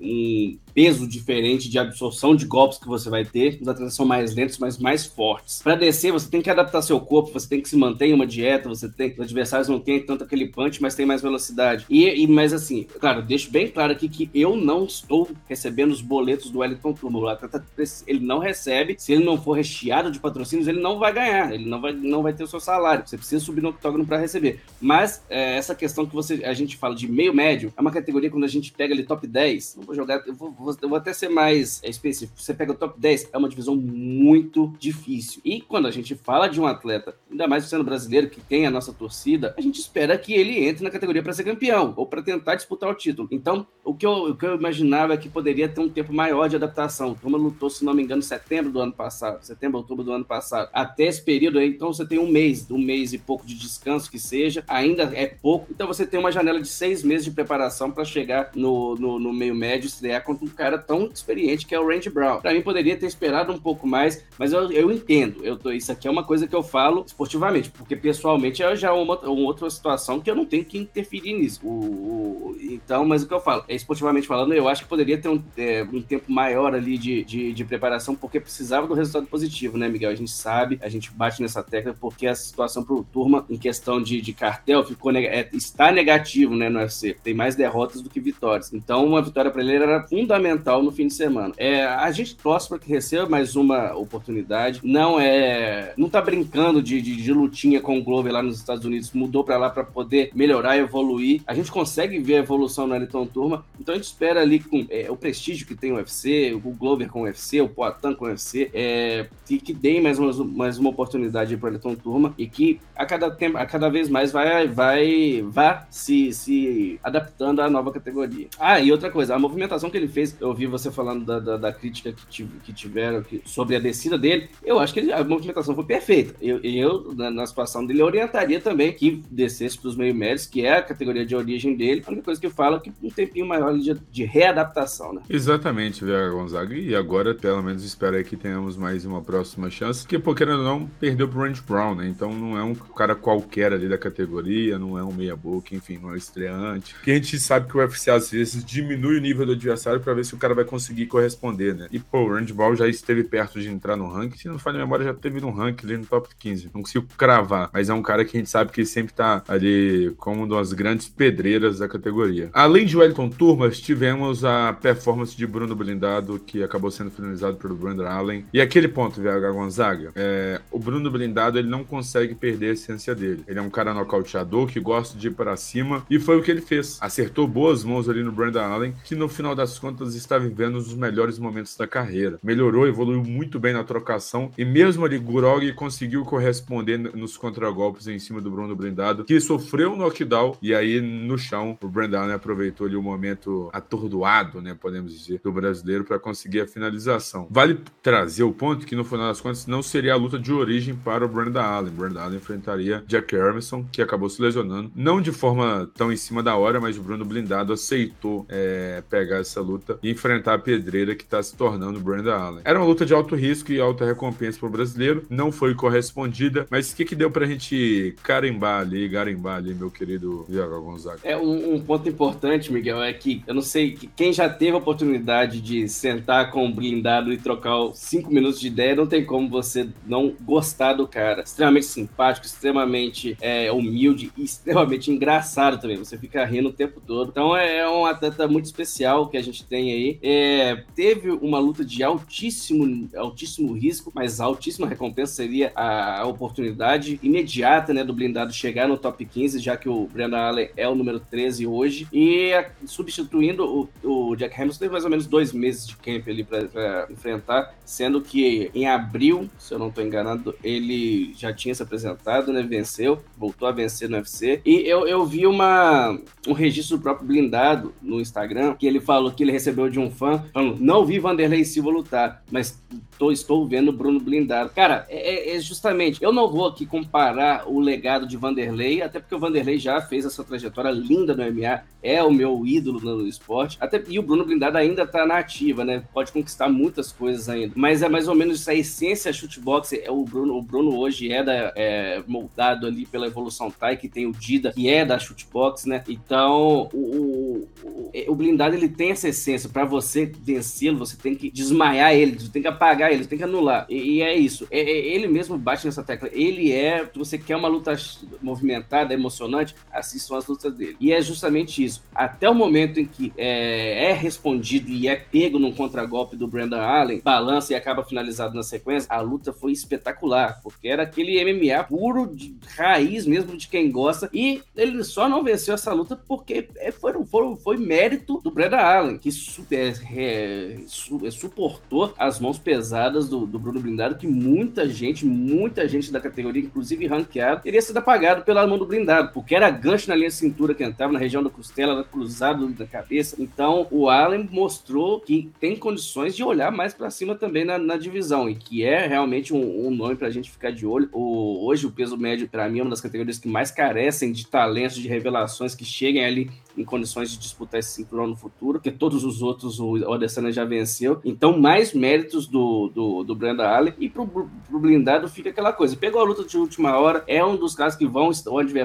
um peso diferente de absorção de golpes que você vai ter, os atletas são mais lentos, mas mais fortes. Para descer, você tem que adaptar seu corpo, você tem que se manter em uma dieta, você tem, os adversários não têm tanto aquele punch, mas tem mais velocidade. E, e mas assim, claro, deixo bem claro aqui que eu não estou recebendo os boletos do Wellington Turbo. O atleta, ele não recebe, se ele não for recheado de patrocínios, ele não vai ganhar, ele não vai, não vai ter o seu salário. Você precisa subir no octógono para receber. Mas é, essa questão que você, a gente fala de meio médio, é uma categoria quando a gente pega ali top 10, não vou jogar, eu vou, vou, eu vou até ser mais específico. Você pega o top 10, é uma divisão muito difícil. E quando a gente fala de um atleta, ainda mais sendo brasileiro, que tem a nossa torcida, a gente espera que ele entre na categoria para ser campeão ou para tentar disputar o título. Então, o que, eu, o que eu imaginava é que poderia ter um tempo maior de adaptação. O Turma lutou, se não me engano, setembro do ano passado, setembro, outubro do ano passado. Até esse período aí, então você tem um mês, um mês e pouco de descanso que seja, ainda é pouco. Então você tem uma janela de seis meses de preparação para chegar no, no, no, meio médio, estrear contra um cara tão experiente que é o Randy Brown. Para mim, poderia ter esperado um pouco mais, mas eu, eu entendo. Eu tô, isso aqui é uma coisa que eu falo esportivamente, porque pessoalmente é já uma, uma outra situação que eu não tenho que interferir nisso. O, o, então, mas o que eu falo, é, esportivamente falando, eu acho que poderia ter um, é, um tempo maior ali de, de, de, preparação, porque precisava do resultado positivo, né, Miguel? A gente sabe, a gente bate nessa tecla, porque a situação pro turma em questão de, de cartel ficou é, está negativo, né, no UFC. Tem mais derrotas do que vitórias. Então, uma vitória para ele era fundamental no fim de semana. É, a gente torce para que receba mais uma oportunidade. Não é. Não tá brincando de, de, de lutinha com o Glover lá nos Estados Unidos, mudou para lá para poder melhorar e evoluir. A gente consegue ver a evolução no Elton Turma, então a gente espera ali com é, o prestígio que tem o UFC, o Glover com o UFC, o Poatan com o UFC, é, que, que deem mais uma, mais uma oportunidade para o Elton Turma e que a cada tempo, a cada vez mais vai, vai, vá se, se adaptando à nova categoria. Ah, e outra coisa, a movimentação que ele fez, eu ouvi você falando da, da, da crítica que, que tiveram que, sobre a descida dele, eu acho que ele, a movimentação foi perfeita. Eu, eu na, na, situação dele, orientaria também que descesse para os meio médios, que é a categoria de origem dele. A única coisa que eu falo é que um tempinho maior de, de readaptação, né? Exatamente, Vera Gonzaga. E agora, pelo menos, espero aí que tenhamos mais uma próxima chance, porque, porque não, perdeu pro Randy Brown, né? Então não é um cara qualquer ali da categoria, não é um meia-boca, enfim, não é estreante. Que a gente sabe que o UFC às vezes diminui o nível do adversário para ver se o cara vai conseguir corresponder, né? E, pô, o Randy Brown já esteve perto de entrar no ranking, se não falha a memória, já teve no ranking ali no top 15. Não consigo cravar, mas é um cara que a gente sabe que sempre tá ali como uma das grandes pedreiras da categoria. Além de Wellington Turmas, tivemos a performance de Bruno Blindado, que acabou sendo finalizado pelo Brandon Allen. E aquele ponto, VH Gonzaga, é, o Bruno Blindado ele não consegue perder a essência dele. Ele é um cara nocauteador que gosta de ir para cima e foi o que ele fez. Acertou boas mãos ali no Brandon Allen, que no final das contas está vivendo os melhores momentos da carreira. Melhorou, evoluiu muito bem na trocação e mesmo ali Gurog conseguiu corresponder nos contragolpes em cima do Bruno Blindado, que sofreu um knockdown e aí no chão o Brandon aproveitou ali o momento atordoado, né, podemos dizer, do brasileiro para conseguir a finalização. Vale trazer o ponto que no final das contas não seria a luta de origem para o Brandon Allen. Brandon Allen enfrentaria Jack Hermanson, que acabou se lesionando, não de forma tão em cima da hora, mas o Bruno Blindado aceitou é, pegar essa luta e enfrentar a pedreira que está se tornando o Brandon Allen. Era uma luta de alto risco e alta recompensa para o brasileiro, não foi correspondida, mas o que, que deu para a gente carimbar ali, garimbar ali, meu querido Diego Gonzaga? É um, um, ponto importante, Miguel, é que eu não sei quem já teve a oportunidade de sentar com o blindado e trocar cinco minutos de ideia, não tem como você não gostar do cara. Extremamente simpático, extremamente é, humilde e extremamente engraçado também. Você fica rindo o tempo todo. Então é, é um atleta muito especial que a gente tem aí. É, teve uma luta de altíssimo, altíssimo risco, mas altíssima recompensa seria a, oportunidade imediata né, do blindado chegar no top 15, já que o Brandon Allen é o número 13 hoje. E substituindo o, o Jack Hamilton, teve mais ou menos dois meses de camp ali para enfrentar, sendo que em abril, se eu não estou enganado, ele já tinha se apresentado, né? Venceu, voltou a vencer no UFC. E eu, eu vi uma, um registro do próprio blindado no Instagram, que ele falou que ele recebeu de um fã, falando: não vi Vanderlei Silva lutar, mas tô, estou vendo Bruno blindado. Cara, é, é, é, justamente, eu não vou aqui comparar o legado de Vanderlei, até porque o Vanderlei já fez essa trajetória linda no MMA, é o meu ídolo no esporte, até e o Bruno blindado ainda tá na ativa, né? Pode conquistar muitas coisas ainda, mas é mais ou menos essa essência chutebox, é o Bruno, o Bruno hoje é, da, é moldado ali pela evolução Thai, que tem o Dida, que é da chutebox, né? Então, o, o, o blindado ele tem essa essência, para você vencê-lo, você tem que desmaiar ele, você tem que apagar ele, tem que anular. E, e é isso. É, é, ele mesmo bate nessa tecla. Ele é. Você quer uma luta movimentada, emocionante, assistam as lutas dele. E é justamente isso. Até o momento em que é, é respondido e é pego num contragolpe do Brandon Allen, balança e acaba finalizado na sequência, a luta foi espetacular. Porque era aquele MMA puro de raiz mesmo de quem gosta. E ele só não venceu essa luta porque é, foram, foram, foi mérito do Brandon Allen, que super, é, é, suportou as mãos pesadas do, do Bruno Blindado que muita gente, muita gente da categoria, inclusive ranqueado, teria sido apagado pela mão do blindado, porque era gancho na linha de cintura que entrava, na região da costela, cruzado da cabeça. Então o Allen mostrou que tem condições de olhar mais para cima também na, na, divisão e que é realmente um, um nome para a gente ficar de olho. O, hoje o peso médio, para mim, é uma das categorias que mais carecem de talentos, de revelações que cheguem ali em condições de disputar esse cinturão no futuro, porque todos os outros o Adesanya já venceu. Então, mais méritos do, do, do Brandon Allen. E pro, pro blindado fica aquela coisa: pegou a luta de última hora, é um dos caras que vão,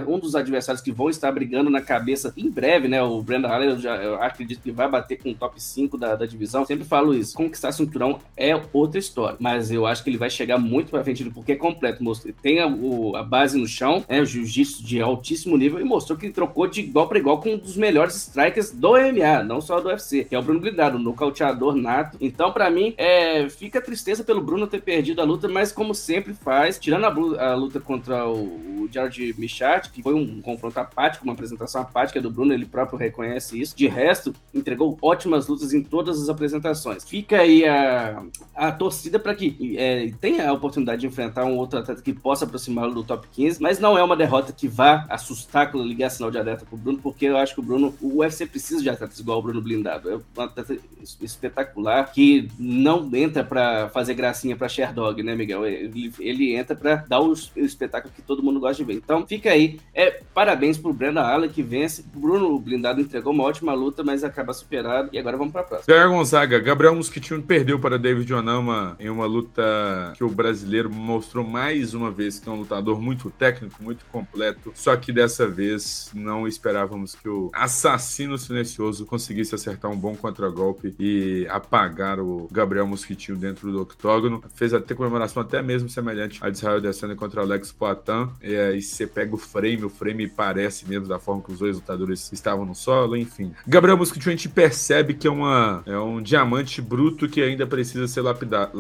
um dos adversários que vão estar brigando na cabeça em breve, né? O Brandon Allen, eu, já, eu acredito que vai bater com o top 5 da, da divisão. Sempre falo isso: conquistar cinturão é outra história, mas eu acho que ele vai chegar muito pra frente porque é completo. Tem a, o, a base no chão, né? O jiu-jitsu de altíssimo nível e mostrou que trocou de igual para igual com um dos melhores strikers do MMA, não só do UFC, que é o Bruno Blindado, nocauteador nato. Então, para mim, é, fica tristeza pelo Bruno ter perdido a luta, mas como sempre faz, tirando a, a luta contra o, o George Michat, que foi um confronto apático, uma apresentação apática do Bruno, ele próprio reconhece isso. De resto, entregou ótimas lutas em todas as apresentações. Fica aí a, a torcida para que é, tenha a oportunidade de enfrentar um outro atleta que possa aproximá-lo do top 15, mas não é uma derrota que vá assustar quando ligar sinal de alerta pro Bruno, porque eu acho que o Bruno, o UFC precisa de atletas igual o Bruno Blindado. É um atleta espetacular que não entra para fazer gracinha para Sherdog, né, Miguel? Ele, ele entra para dar o, o, espetáculo que todo mundo gosta de ver. Então, fica aí. É, parabéns pro Brandon Allen que vence. Bruno Blindado entregou uma ótima luta, mas acaba superado. E agora vamos para próxima. Gabriel Gonzaga, Gabriel Mosquitinho perdeu para David Onama em uma luta que o brasileiro mostrou mais uma vez que é um lutador muito técnico, muito completo. Só que dessa vez não esperávamos que o assassino silencioso conseguisse acertar um bom contragolpe e apagar o Gabriel Mosquitinho dentro do octógono. Fez até comemoração até mesmo semelhante a de Israel Adesanya contra Alex Poitin. E aí você pega o frame, o frame parece mesmo da forma que os dois lutadores estavam no solo, enfim. Gabriel Mosquitinho a gente percebe que é, uma, é um diamante bruto que ainda precisa ser lapida,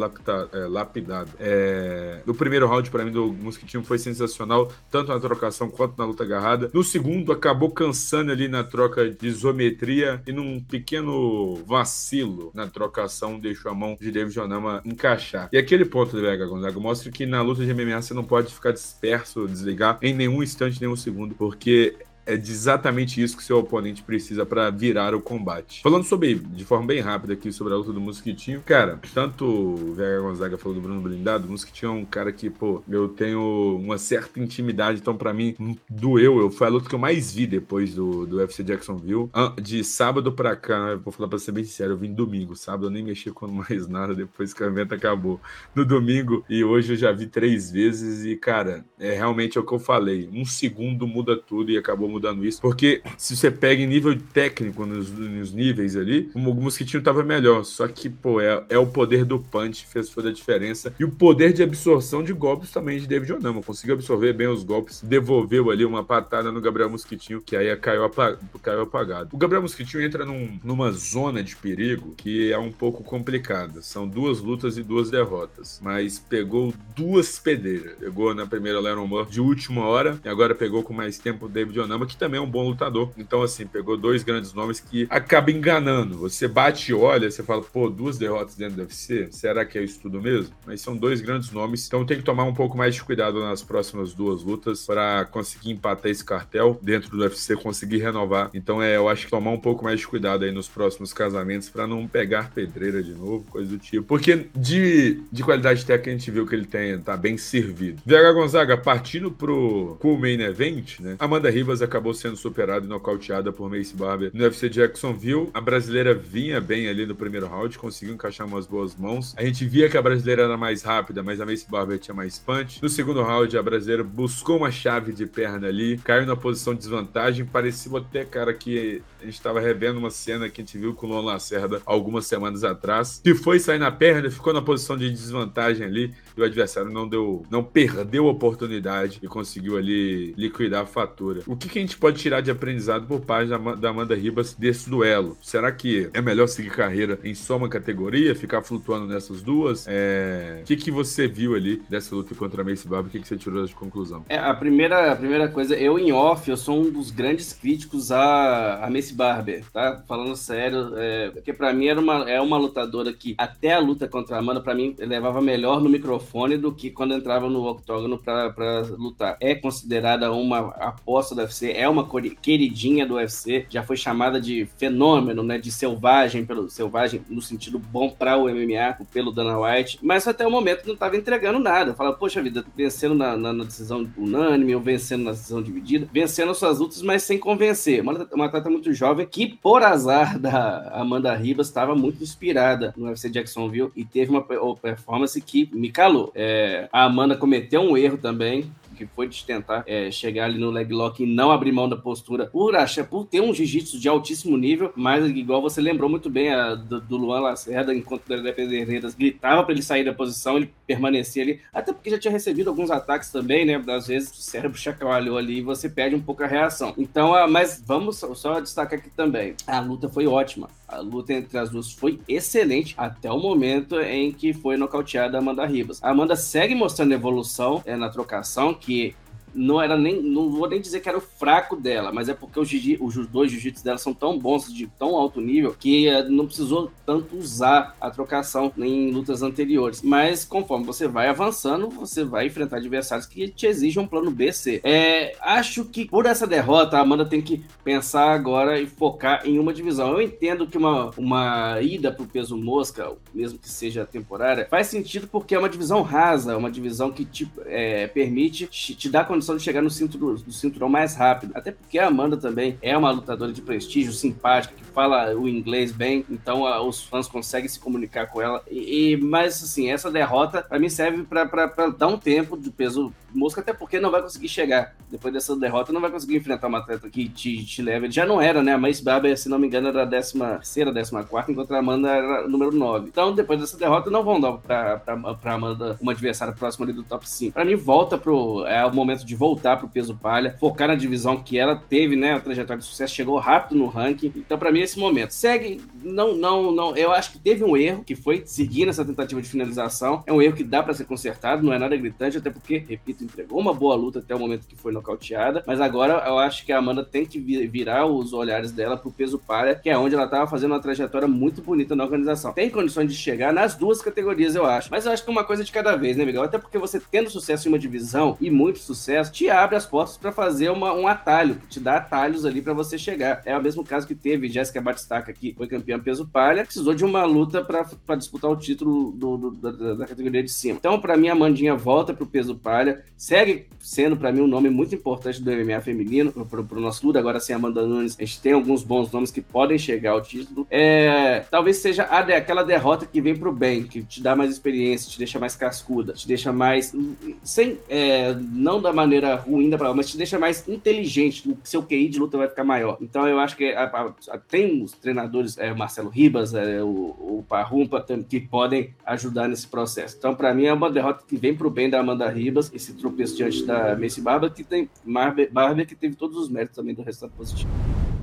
é, lapidado. É, no primeiro round, para mim, do Mosquitinho foi sensacional, tanto na trocação quanto na luta agarrada. No segundo, acabou cansando ali na troca de isometria e num pequeno vacilo na trocação deixou a mão de David Onama encaixar. E aquele ponto do Vega Gonzaga mostra que na luta de MMA você não pode ficar disperso, desligar em nenhum instante, nenhum segundo, porque é exatamente isso que seu oponente precisa para virar o combate. Falando sobre, de forma bem rápida aqui, sobre a luta do Mosquitinho, cara, tanto o Vega Gonzaga falou do Bruno Blindado, o Mosquitinho é um cara que, pô, eu tenho uma certa intimidade, então para mim doeu. Eu, foi a luta que eu mais vi depois do, do UFC Jacksonville. De sábado para cá, vou falar pra ser bem sincero, eu vim domingo, sábado eu nem mexi com mais nada depois que o evento acabou. No domingo, e hoje eu já vi três vezes, e cara, é realmente é o que eu falei. Um segundo muda tudo e acabou mudando isso, porque se você pega em nível técnico nos, nos níveis ali, o Mosquitinho tava melhor, só que, pô, é, é o poder do punch fez toda a diferença, e o poder de absorção de golpes também de David Onama, conseguiu absorver bem os golpes, devolveu ali uma patada no Gabriel Mosquitinho, que aí caiu, apag caiu apagado. O Gabriel Mosquitinho entra num, numa zona de perigo que é um pouco complicada, são duas lutas e duas derrotas, mas pegou duas pedreiras, pegou na primeira Leron Moore de última hora, e agora pegou com mais tempo o David Onama, que também é um bom lutador. Então, assim, pegou dois grandes nomes que acaba enganando. Você bate e olha, você fala, pô, duas derrotas dentro do UFC? Será que é isso tudo mesmo? Mas são dois grandes nomes. Então tem que tomar um pouco mais de cuidado nas próximas duas lutas para conseguir empatar esse cartel dentro do UFC, conseguir renovar. Então é, eu acho que tomar um pouco mais de cuidado aí nos próximos casamentos para não pegar pedreira de novo, coisa do tipo. Porque de, de qualidade técnica a gente viu que ele tem, tá bem servido. VH Gonzaga, partindo pro cool main event, né? Amanda Ribas acabou sendo superada e nocauteada por Mace Barber no UFC Jacksonville. A brasileira vinha bem ali no primeiro round, conseguiu encaixar umas boas mãos. A gente via que a brasileira era mais rápida, mas a Mace Barber tinha mais punch. No segundo round, a brasileira buscou uma chave de perna ali, caiu na posição de desvantagem. Parecia até, cara, que a gente estava revendo uma cena que a gente viu com o Luan Lacerda algumas semanas atrás, que foi sair na perna, ficou na posição de desvantagem ali, e o adversário não deu, não perdeu a oportunidade e conseguiu ali liquidar a fatura. O que, que a gente pode tirar de aprendizado por parte da Amanda Ribas desse duelo? Será que é melhor seguir carreira em só uma categoria, ficar flutuando nessas duas? É... O que, que você viu ali dessa luta contra a Mace Barber? O que, que você tirou de conclusão? É, a primeira, a primeira coisa, eu em off, eu sou um dos grandes críticos a, a Mace Barber, tá? Falando sério, é, porque para mim era uma, é uma lutadora que até a luta contra a Amanda, para mim, levava melhor no microfone do que quando entrava no octógono para lutar. É considerada uma aposta do UFC, é uma queridinha do UFC, já foi chamada de fenômeno, né? De selvagem, pelo selvagem no sentido bom para o MMA, pelo Dana White, mas até o momento não estava entregando nada. Fala, poxa vida, vencendo na, na, na, decisão unânime, ou vencendo na decisão dividida, vencendo suas lutas, mas sem convencer. Uma, uma atleta muito jovem que, por azar da Amanda Ribas, estava muito inspirada no UFC Jacksonville e teve uma performance que me calou. É, a Amanda cometeu um erro também, que foi de tentar é, chegar ali no leg lock e não abrir mão da postura por por ter um jiu-jitsu de altíssimo nível, mas igual você lembrou muito bem a, do, do Luan Lacerda, enquanto o André Pedreiras gritava para ele sair da posição, ele permanecia ali, até porque já tinha recebido alguns ataques também, né? Às vezes o cérebro chacoalhou ali e você perde um pouco a reação. Então, ah, mas vamos só destacar aqui também, a luta foi ótima. A luta entre as duas foi excelente até o momento em que foi nocauteada a Amanda Ribas. A Amanda segue mostrando evolução é, na trocação, que não era nem, não vou nem dizer que era o fraco dela, mas é porque os, os dois jiu-jitsu dela são tão bons, de tão alto nível, que uh, não precisou tanto usar a trocação em lutas anteriores. Mas conforme você vai avançando, você vai enfrentar adversários que te exigem um plano B, C. É, acho que por essa derrota, a Amanda tem que pensar agora e focar em uma divisão. Eu entendo que uma, uma ida pro peso mosca, mesmo que seja temporária, faz sentido porque é uma divisão rasa, uma divisão que te é, permite te dar condições condição de chegar no cinturão, do cinturão mais rápido. Até porque a Amanda também é uma lutadora de prestígio, simpática, que fala o inglês bem, então a, os fãs conseguem se comunicar com ela. E, e mas assim, essa derrota para mim serve para dar um tempo de peso mosca, até porque não vai conseguir chegar. Depois dessa derrota, não vai conseguir enfrentar uma atleta que te, te leva. Ele já não era, né? A Mace Barber, se não me engano, era a décima terceira, décima quarta, enquanto a Amanda era número 9. Então, depois dessa derrota, não vão dar pra, pra, pra Amanda uma adversária próxima ali do top 5. Pra mim, volta pro. É o momento de voltar pro peso palha, focar na divisão que ela teve, né? A trajetória de sucesso chegou rápido no ranking. Então, pra mim, esse momento. Segue. Não, não, não. Eu acho que teve um erro, que foi seguir nessa tentativa de finalização. É um erro que dá para ser consertado, não é nada gritante, até porque, repito, entregou uma boa luta até o momento que foi nocauteada, mas agora eu acho que a Amanda tem que virar os olhares dela pro peso palha, que é onde ela tava fazendo uma trajetória muito bonita na organização. Tem condições de chegar nas duas categorias, eu acho. Mas eu acho que é uma coisa de cada vez, né, Miguel? Até porque você tendo sucesso em uma divisão e muito sucesso, te abre as portas para fazer uma, um atalho, te dá atalhos ali para você chegar. É o mesmo caso que teve Jéssica Batistaca, que foi campeã peso palha, precisou de uma luta para disputar o título do, do, da, da, categoria de cima. Então, para mim, a Mandinha volta pro peso palha, segue sendo para mim um nome muito importante do MMA feminino, pro, pro, nosso tudo. Agora, sem Amanda Nunes, a gente tem alguns bons nomes que podem chegar ao título. É, talvez seja a, aquela derrota que vem pro bem, que te dá mais experiência, te deixa mais cascuda, te deixa mais. sem é, Não da maneira ruim da palavra, mas te deixa mais inteligente. O seu QI de luta vai ficar maior. Então, eu acho que a, a, tem os treinadores, é, Marcelo Ribas, é, o, o Parrumpa, que podem ajudar nesse processo. Então, para mim, é uma derrota que vem pro bem da Amanda Ribas, esse tropeço diante da Macy Barber, que tem Barber, que teve todos os méritos também do resultado positivo.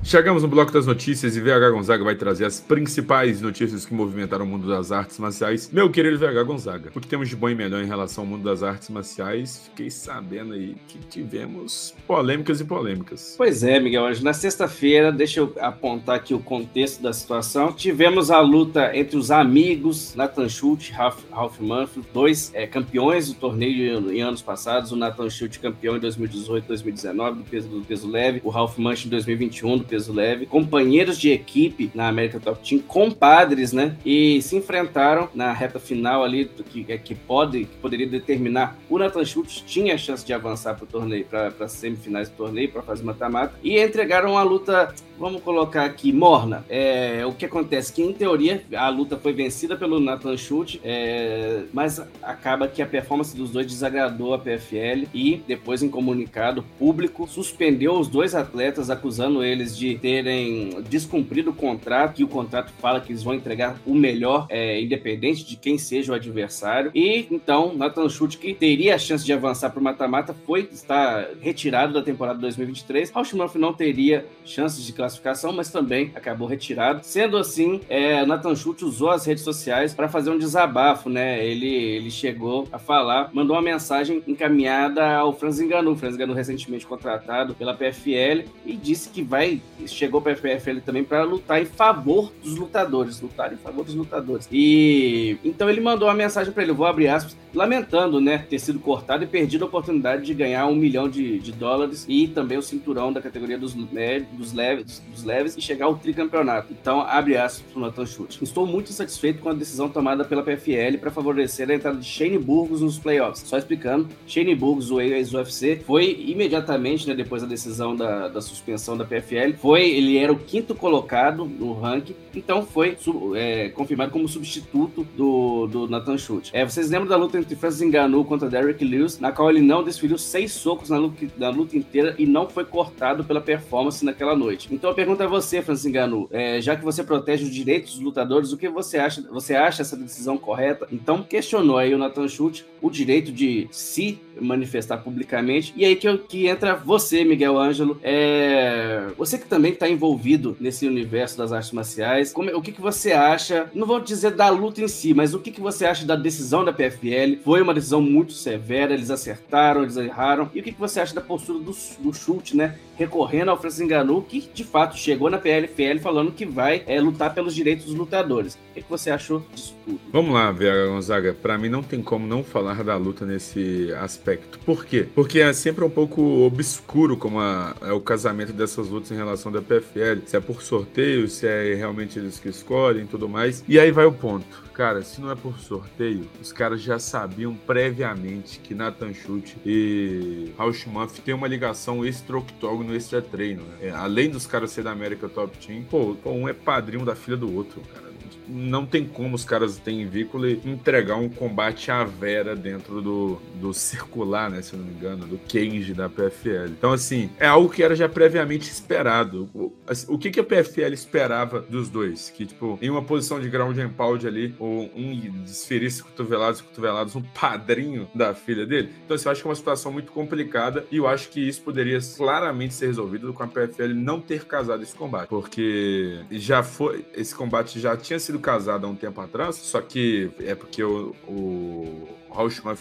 Chegamos no bloco das notícias e VH Gonzaga vai trazer as principais notícias que movimentaram o mundo das artes marciais. Meu querido VH Gonzaga, o que temos de bom e melhor em relação ao mundo das artes marciais? Fiquei sabendo aí que tivemos polêmicas e polêmicas. Pois é, Miguel. Na sexta-feira, deixa eu apontar aqui o contexto da situação. Tivemos a luta entre os amigos Nathan Schultz e Ralph, Ralph dois é, campeões do torneio em anos passados. O Nathan Schultz campeão em 2018 2019 do peso, do peso leve, o Ralph Manfield em 2021 do peso leve, companheiros de equipe na América Top Team, compadres, né? E se enfrentaram na reta final ali, que, é, que, pode, que poderia determinar. O Nathan Schultz tinha a chance de avançar para o torneio, para semifinais do torneio, para fazer mata-mata, e entregaram uma luta, vamos colocar aqui, morna. É, o que acontece? Que em teoria a luta foi vencida pelo Nathan Schultz, é, mas acaba que a performance dos dois desagradou a PFL e depois em comunicado público suspendeu os dois atletas, acusando eles de de terem descumprido o contrato, que o contrato fala que eles vão entregar o melhor, é, independente de quem seja o adversário. E então, Nathan Schultz, que teria a chance de avançar para o mata-mata, foi está retirado da temporada 2023. Rauschmann não teria chances de classificação, mas também acabou retirado. Sendo assim, é, Nathan Schultz usou as redes sociais para fazer um desabafo, né? Ele, ele chegou a falar, mandou uma mensagem encaminhada ao Franz Ngannou, Franz Ngannou recentemente contratado pela PFL, e disse que vai chegou para a PFL também para lutar em favor dos lutadores, lutar em favor dos lutadores. E então ele mandou uma mensagem para ele, vou abrir aspas, lamentando, né, ter sido cortado e perdido a oportunidade de ganhar um milhão de, de dólares e também o cinturão da categoria dos, né, dos, leves, dos leves e chegar ao tricampeonato. Então, abre aspas para o Nathan Schultz. Estou muito insatisfeito com a decisão tomada pela PFL para favorecer a entrada de Shane Burgos nos playoffs. Só explicando, Shane Burgos, o ex-UFC, foi imediatamente, né, depois da decisão da, da suspensão da PFL, foi, ele era o quinto colocado no ranking, então foi é, confirmado como substituto do, do Nathan Schultz. É, vocês lembram da luta entre Francis Ngannou contra Derek Lewis, na qual ele não desferiu seis socos na luta, na luta inteira e não foi cortado pela performance naquela noite. Então a pergunta é você, Francis Ngannou, é, já que você protege os direitos dos lutadores, o que você acha? Você acha essa decisão correta? Então questionou aí o Nathan Schultz o direito de se manifestar publicamente. E aí que, que entra você, Miguel Ângelo. É, você que também está envolvido nesse universo das artes marciais. Como, o que, que você acha? Não vou dizer da luta em si, mas o que, que você acha da decisão da PFL? Foi uma decisão muito severa, eles acertaram, eles erraram. E o que, que você acha da postura do, do chute, né? Recorrendo ao Francis Ngannou, que de fato chegou na PLFL falando que vai é, lutar pelos direitos dos lutadores. O que, você achou disso tudo? Vamos lá, Vega Gonzaga. Para mim não tem como não falar da luta nesse aspecto. Por quê? Porque é sempre um pouco obscuro como a, é o casamento dessas lutas em relação da PFL. Se é por sorteio, se é realmente eles que escolhem e tudo mais. E aí vai o ponto. Cara, se não é por sorteio, os caras já sabiam previamente que Nathan Schultz e Rauschmann tem uma ligação extra-octógono, extra-treino. Né? É, além dos caras ser da América Top Team, pô, um é padrinho da filha do outro, cara não tem como os caras terem vínculo e entregar um combate à Vera dentro do, do circular, né? Se eu não me engano, do Kenji da PFL. Então, assim, é algo que era já previamente esperado. O, assim, o que, que a PFL esperava dos dois? Que, tipo, em uma posição de ground and pound ali, ou um desferisse cotovelados e cotovelados, um padrinho da filha dele. Então, assim, eu acho que é uma situação muito complicada e eu acho que isso poderia claramente ser resolvido com a PFL não ter casado esse combate. Porque já foi. Esse combate já tinha sido casado há um tempo atrás, só que é porque o, o Rauschmann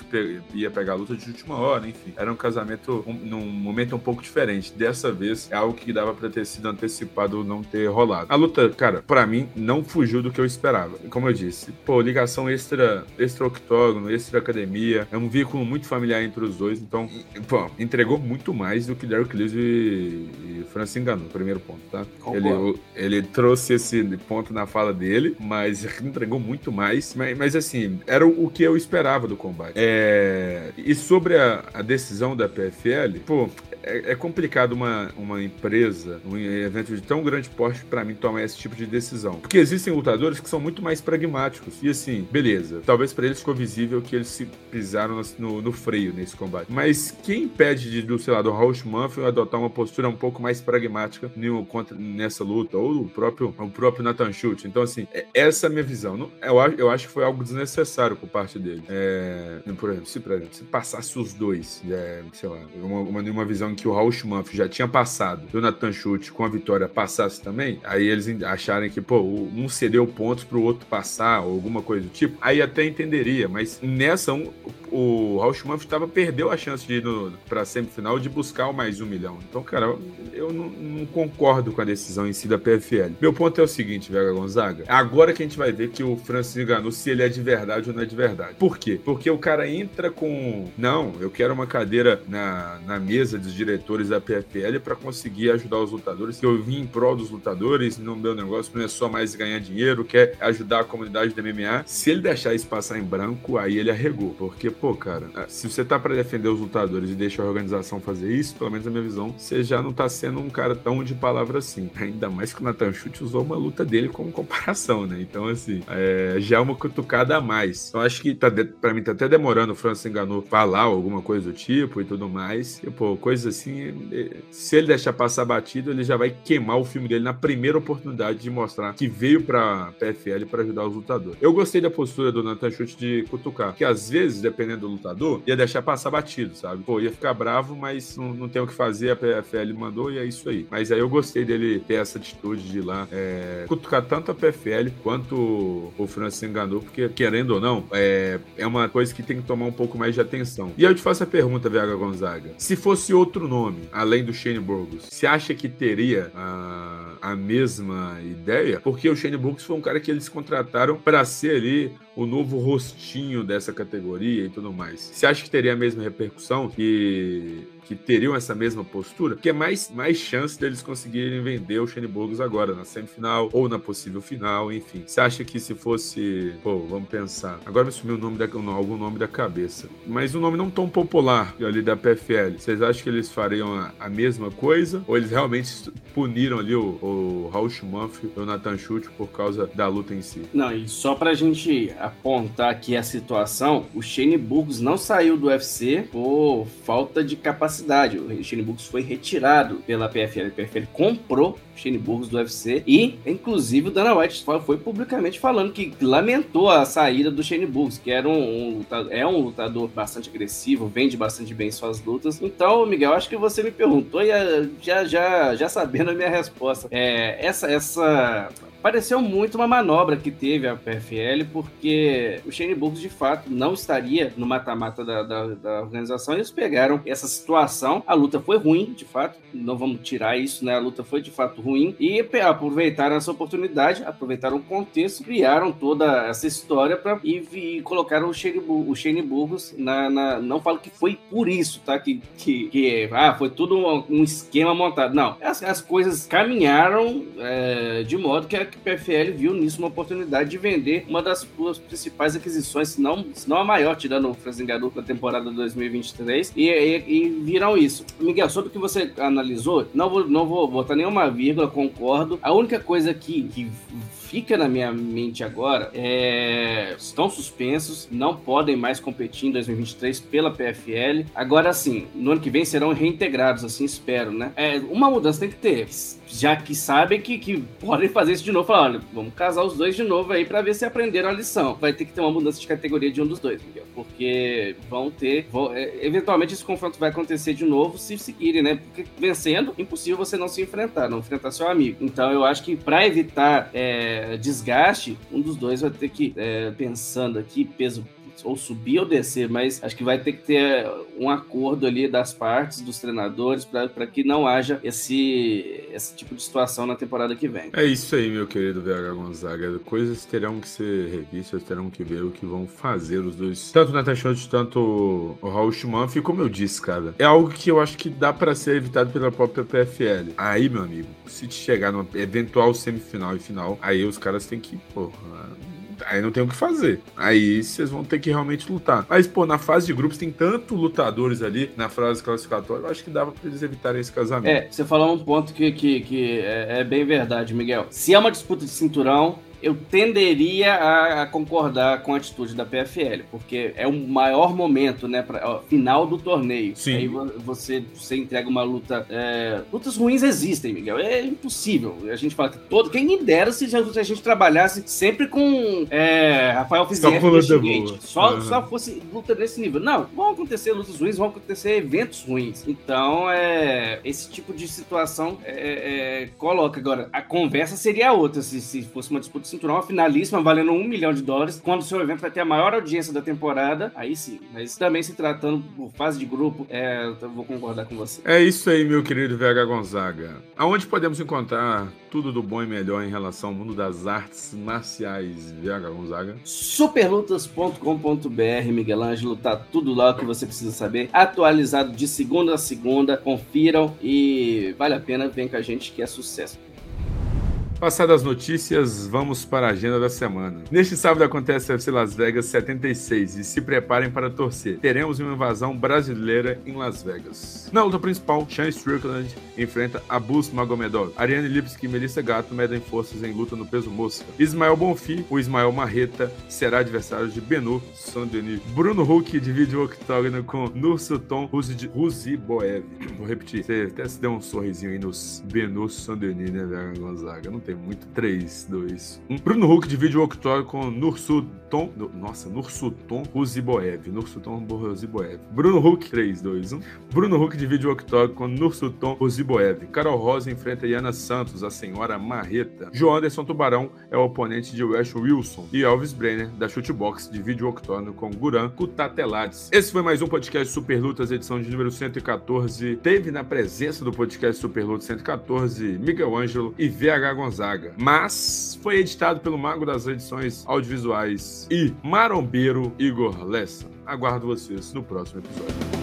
ia pegar a luta de última hora, enfim. Era um casamento um, num momento um pouco diferente. Dessa vez é algo que dava para ter sido antecipado ou não ter rolado. A luta, cara, para mim não fugiu do que eu esperava. Como eu disse, pô, ligação extra, extra octógono, extra academia, é um vínculo muito familiar entre os dois, então, pô, entregou muito mais do que Derek Lewis e, e Francis enganou, primeiro ponto, tá? Ele, ele trouxe esse ponto na fala dele, mas entregou muito mais. Mas, mas assim, era o que eu esperava do combate. É... E sobre a, a decisão da PFL, pô, é, é, complicado uma, uma empresa, um evento de tão grande porte, para mim, tomar esse tipo de decisão. Porque existem lutadores que são muito mais pragmáticos. E assim, beleza. Talvez para eles ficou visível que eles se pisaram no, no, freio nesse combate. Mas quem impede de, do, sei lá, do Rausch Manfield adotar uma postura um pouco mais pragmática no, contra, nessa luta? Ou o próprio, o próprio Nathan Schultz. Então, assim, é, essa é a minha visão. Eu, eu acho que foi algo desnecessário por parte dele. É, por exemplo, se, por exemplo, se passasse os dois, é, sei lá, uma, uma, uma visão em que o Raul Schmanf já tinha passado o Nathan Schultz com a vitória passasse também, aí eles acharem que, pô, um cedeu pontos pro outro passar ou alguma coisa do tipo, aí até entenderia, mas nessa, um, o Raul tava, perdeu a chance de ir no, pra semifinal de buscar o mais um milhão. Então, cara, eu não, não, concordo com a decisão em si da PFL. Meu ponto é o seguinte, Vega Gonzaga, agora que a gente vai ver que o Francis enganou se ele é de verdade ou não é de verdade. Por quê? Porque o cara entra com, não, eu quero uma cadeira na, na mesa dos diretores da PFL para conseguir ajudar os lutadores, que eu vim em prol dos lutadores, no meu negócio não é só mais ganhar dinheiro, quer ajudar a comunidade do MMA. Se ele deixar isso passar em branco, aí ele arregou. Porque, pô, cara, ah, se você tá para defender os lutadores e deixa a organização fazer isso, pelo menos na minha visão, você já não tá sendo um cara tão de palavra assim. Ainda mais que o Nathan Schultz usou uma luta dele como comparação, né? Então, assim, é, já é uma cutucada a mais. Então, acho que tá de, pra mim tá até demorando o Francis enganou falar alguma coisa do tipo e tudo mais. E, pô, coisa assim, se ele deixar passar batido, ele já vai queimar o filme dele na primeira oportunidade de mostrar que veio pra PFL para ajudar os lutadores. Eu gostei da postura do Nathan Schultz de cutucar, que às vezes, dependendo do lutador, ia deixar passar batido, sabe? Pô, ia ficar bravo, mas não, não tem o que fazer, a PFL mandou e é isso aí. Mas aí eu gostei dele ter essa atitude de ir lá é, cutucar tanto a PFL quanto o Francis enganou, porque querendo ou não, é, é uma coisa que tem que tomar um pouco mais de atenção. E eu te faço a pergunta, VH Gonzaga. Se fosse outro nome, além do Shane Burgos, você acha que teria a, a mesma ideia? Porque o Shane Burgos foi um cara que eles contrataram para ser ali o novo rostinho dessa categoria e tudo mais. Você acha que teria a mesma repercussão que que teriam essa mesma postura, que é mais, mais chance deles conseguirem vender o Shane Burgos agora, na semifinal ou na possível final, enfim. Você acha que se fosse, pô, vamos pensar, agora vai sumir o nome da, algum nome da cabeça, mas um nome não tão popular ali da PFL, vocês acham que eles fariam a, a mesma coisa ou eles realmente puniram ali o, o, Raul Schumann e o Nathan Schultz por causa da luta em si. Não, e só pra gente apontar aqui a situação, o Shane Burgos não saiu do UFC por falta de capacidade. O Shane Burgos foi retirado pela PFL. A PFL comprou o Shane Burgos do UFC e, inclusive, o Dana White foi publicamente falando que lamentou a saída do Shane Burgos, que era um, um lutador, é um lutador bastante agressivo, vende bastante bem suas lutas. Então, Miguel, acho que você me perguntou e eh, já, já, já sabendo a minha resposta. É, essa, essa pareceu muito uma manobra que teve a PFL, porque o Shane Burgos de fato não estaria no mata-mata da, da, da, organização. Eles pegaram essa situação, a luta foi ruim, de fato, não vamos tirar isso, né? A luta foi de fato ruim e aproveitaram essa oportunidade, aproveitaram o contexto, criaram toda essa história para e, e, colocaram o Shane, o Shane Burgos na, na, Não falo que foi por isso, tá? Que, que, que ah, foi tudo um, um esquema montado. Não, as, as coisas caminharam é, de modo que a PFL viu nisso uma oportunidade de vender uma das suas principais aquisições, se não, se não a maior, tirando o Franzingador na temporada 2023, e, e, e, viram isso. Miguel, sobre o que você analisou, não vou, não vou botar nenhuma vírgula, concordo. A única coisa que, que fica na minha mente agora é. Estão suspensos, não podem mais competir em 2023 pela PFL. Agora sim, no ano que vem serão reintegrados, assim espero, né? É, uma mudança tem que ter já que sabem que, que podem fazer isso de novo, falar, olha, vamos casar os dois de novo aí para ver se aprenderam a lição. Vai ter que ter uma mudança de categoria de um dos dois, Miguel, porque vão ter, vão, é, eventualmente esse confronto vai acontecer de novo se seguirem, né? Porque vencendo, impossível você não se enfrentar, não enfrentar seu amigo. Então eu acho que para evitar é, desgaste, um dos dois vai ter que, é, pensando aqui, peso ou subir ou descer, mas acho que vai ter que ter um acordo ali das partes, dos treinadores, para que não haja esse, esse tipo de situação na temporada que vem. É isso aí, meu querido VH Gonzaga. Coisas terão que ser revistas, terão que ver o que vão fazer os dois. Tanto o Nathan Schultz, tanto o Raul Schumann. E como eu disse, cara, é algo que eu acho que dá para ser evitado pela própria PFL. Aí, meu amigo, se chegar numa eventual semifinal e final, aí os caras têm que, porra aí não tem o que fazer. Aí vocês vão ter que realmente lutar. Mas, pô, na fase de grupos tem tanto lutadores ali na fase classificatória, eu acho que dava pra eles evitarem esse casamento. É, você falou um ponto que, que, que é, é bem verdade, Miguel. Se é uma disputa de cinturão, eu tenderia a, a, concordar com a atitude da PFL, porque é o maior momento, né, pra, ó, final do torneio. Sim. Aí você, você entrega uma luta. É... Lutas ruins existem, Miguel. É impossível. A gente fala que todo. Quem me dera se a gente trabalhasse sempre com é, Rafael Fiziev só, uhum. só fosse luta desse nível. Não, vão acontecer lutas ruins, vão acontecer eventos ruins. Então, é, esse tipo de situação é, é, coloca. Agora, a conversa seria outra se, se fosse uma disputa cinturão, uma finalíssima valendo um milhão de dólares, quando o seu evento vai ter a maior audiência da temporada, aí sim. Mas também se tratando por fase de grupo, é, eu vou concordar com você. É isso aí, meu querido VH Gonzaga. Aonde podemos encontrar tudo do bom e melhor em relação ao mundo das artes marciais, VH Gonzaga? Superlutas.com.br, Miguel Ângelo, tá tudo lá que você precisa saber, atualizado de segunda a segunda, confiram e vale a pena, vem com a gente que é sucesso. Passadas as notícias, vamos para a agenda da semana. Neste sábado acontece a UFC Las Vegas 76 e se preparem para torcer. Teremos uma invasão brasileira em Las Vegas. Na luta principal, Sean Strickland enfrenta Abus Magomedov. Ariane Lipski e Melissa Gato medem forças em luta no peso mosca. Ismael Bonfi, o Ismael Marreta, será adversário de Benu Saint-Denis. Bruno Huck divide o octógono com Nursulton Ruziboev. Vou repetir, você até se deu um sorrisinho aí nos Benu Saint-Denis, né, Gonzaga? Não tem tem muito. 3, 2, 1. Bruno Huck divide o octógono com Nursuton. Nossa, Nursuton Ruziboev. Nursuton Ruziboev. Bruno Huck, 3, 2, 1. Bruno Huck divide o octógono com Nursuton Ruziboev. Carol Rosa enfrenta Yana Santos, a senhora Marreta. João Anderson Tubarão é o oponente de Wes Wilson. E Elvis Brenner, da Shootbox, divide o octógono com Guran Kutatelades. Esse foi mais um podcast Super Lutas, edição de número 114. Teve na presença do podcast Super Lutas 114 Miguel Ângelo e VH Gonçalves. Gonzaga, mas foi editado pelo mago das edições audiovisuais e marombeiro Igor Lessa. Aguardo vocês no próximo episódio.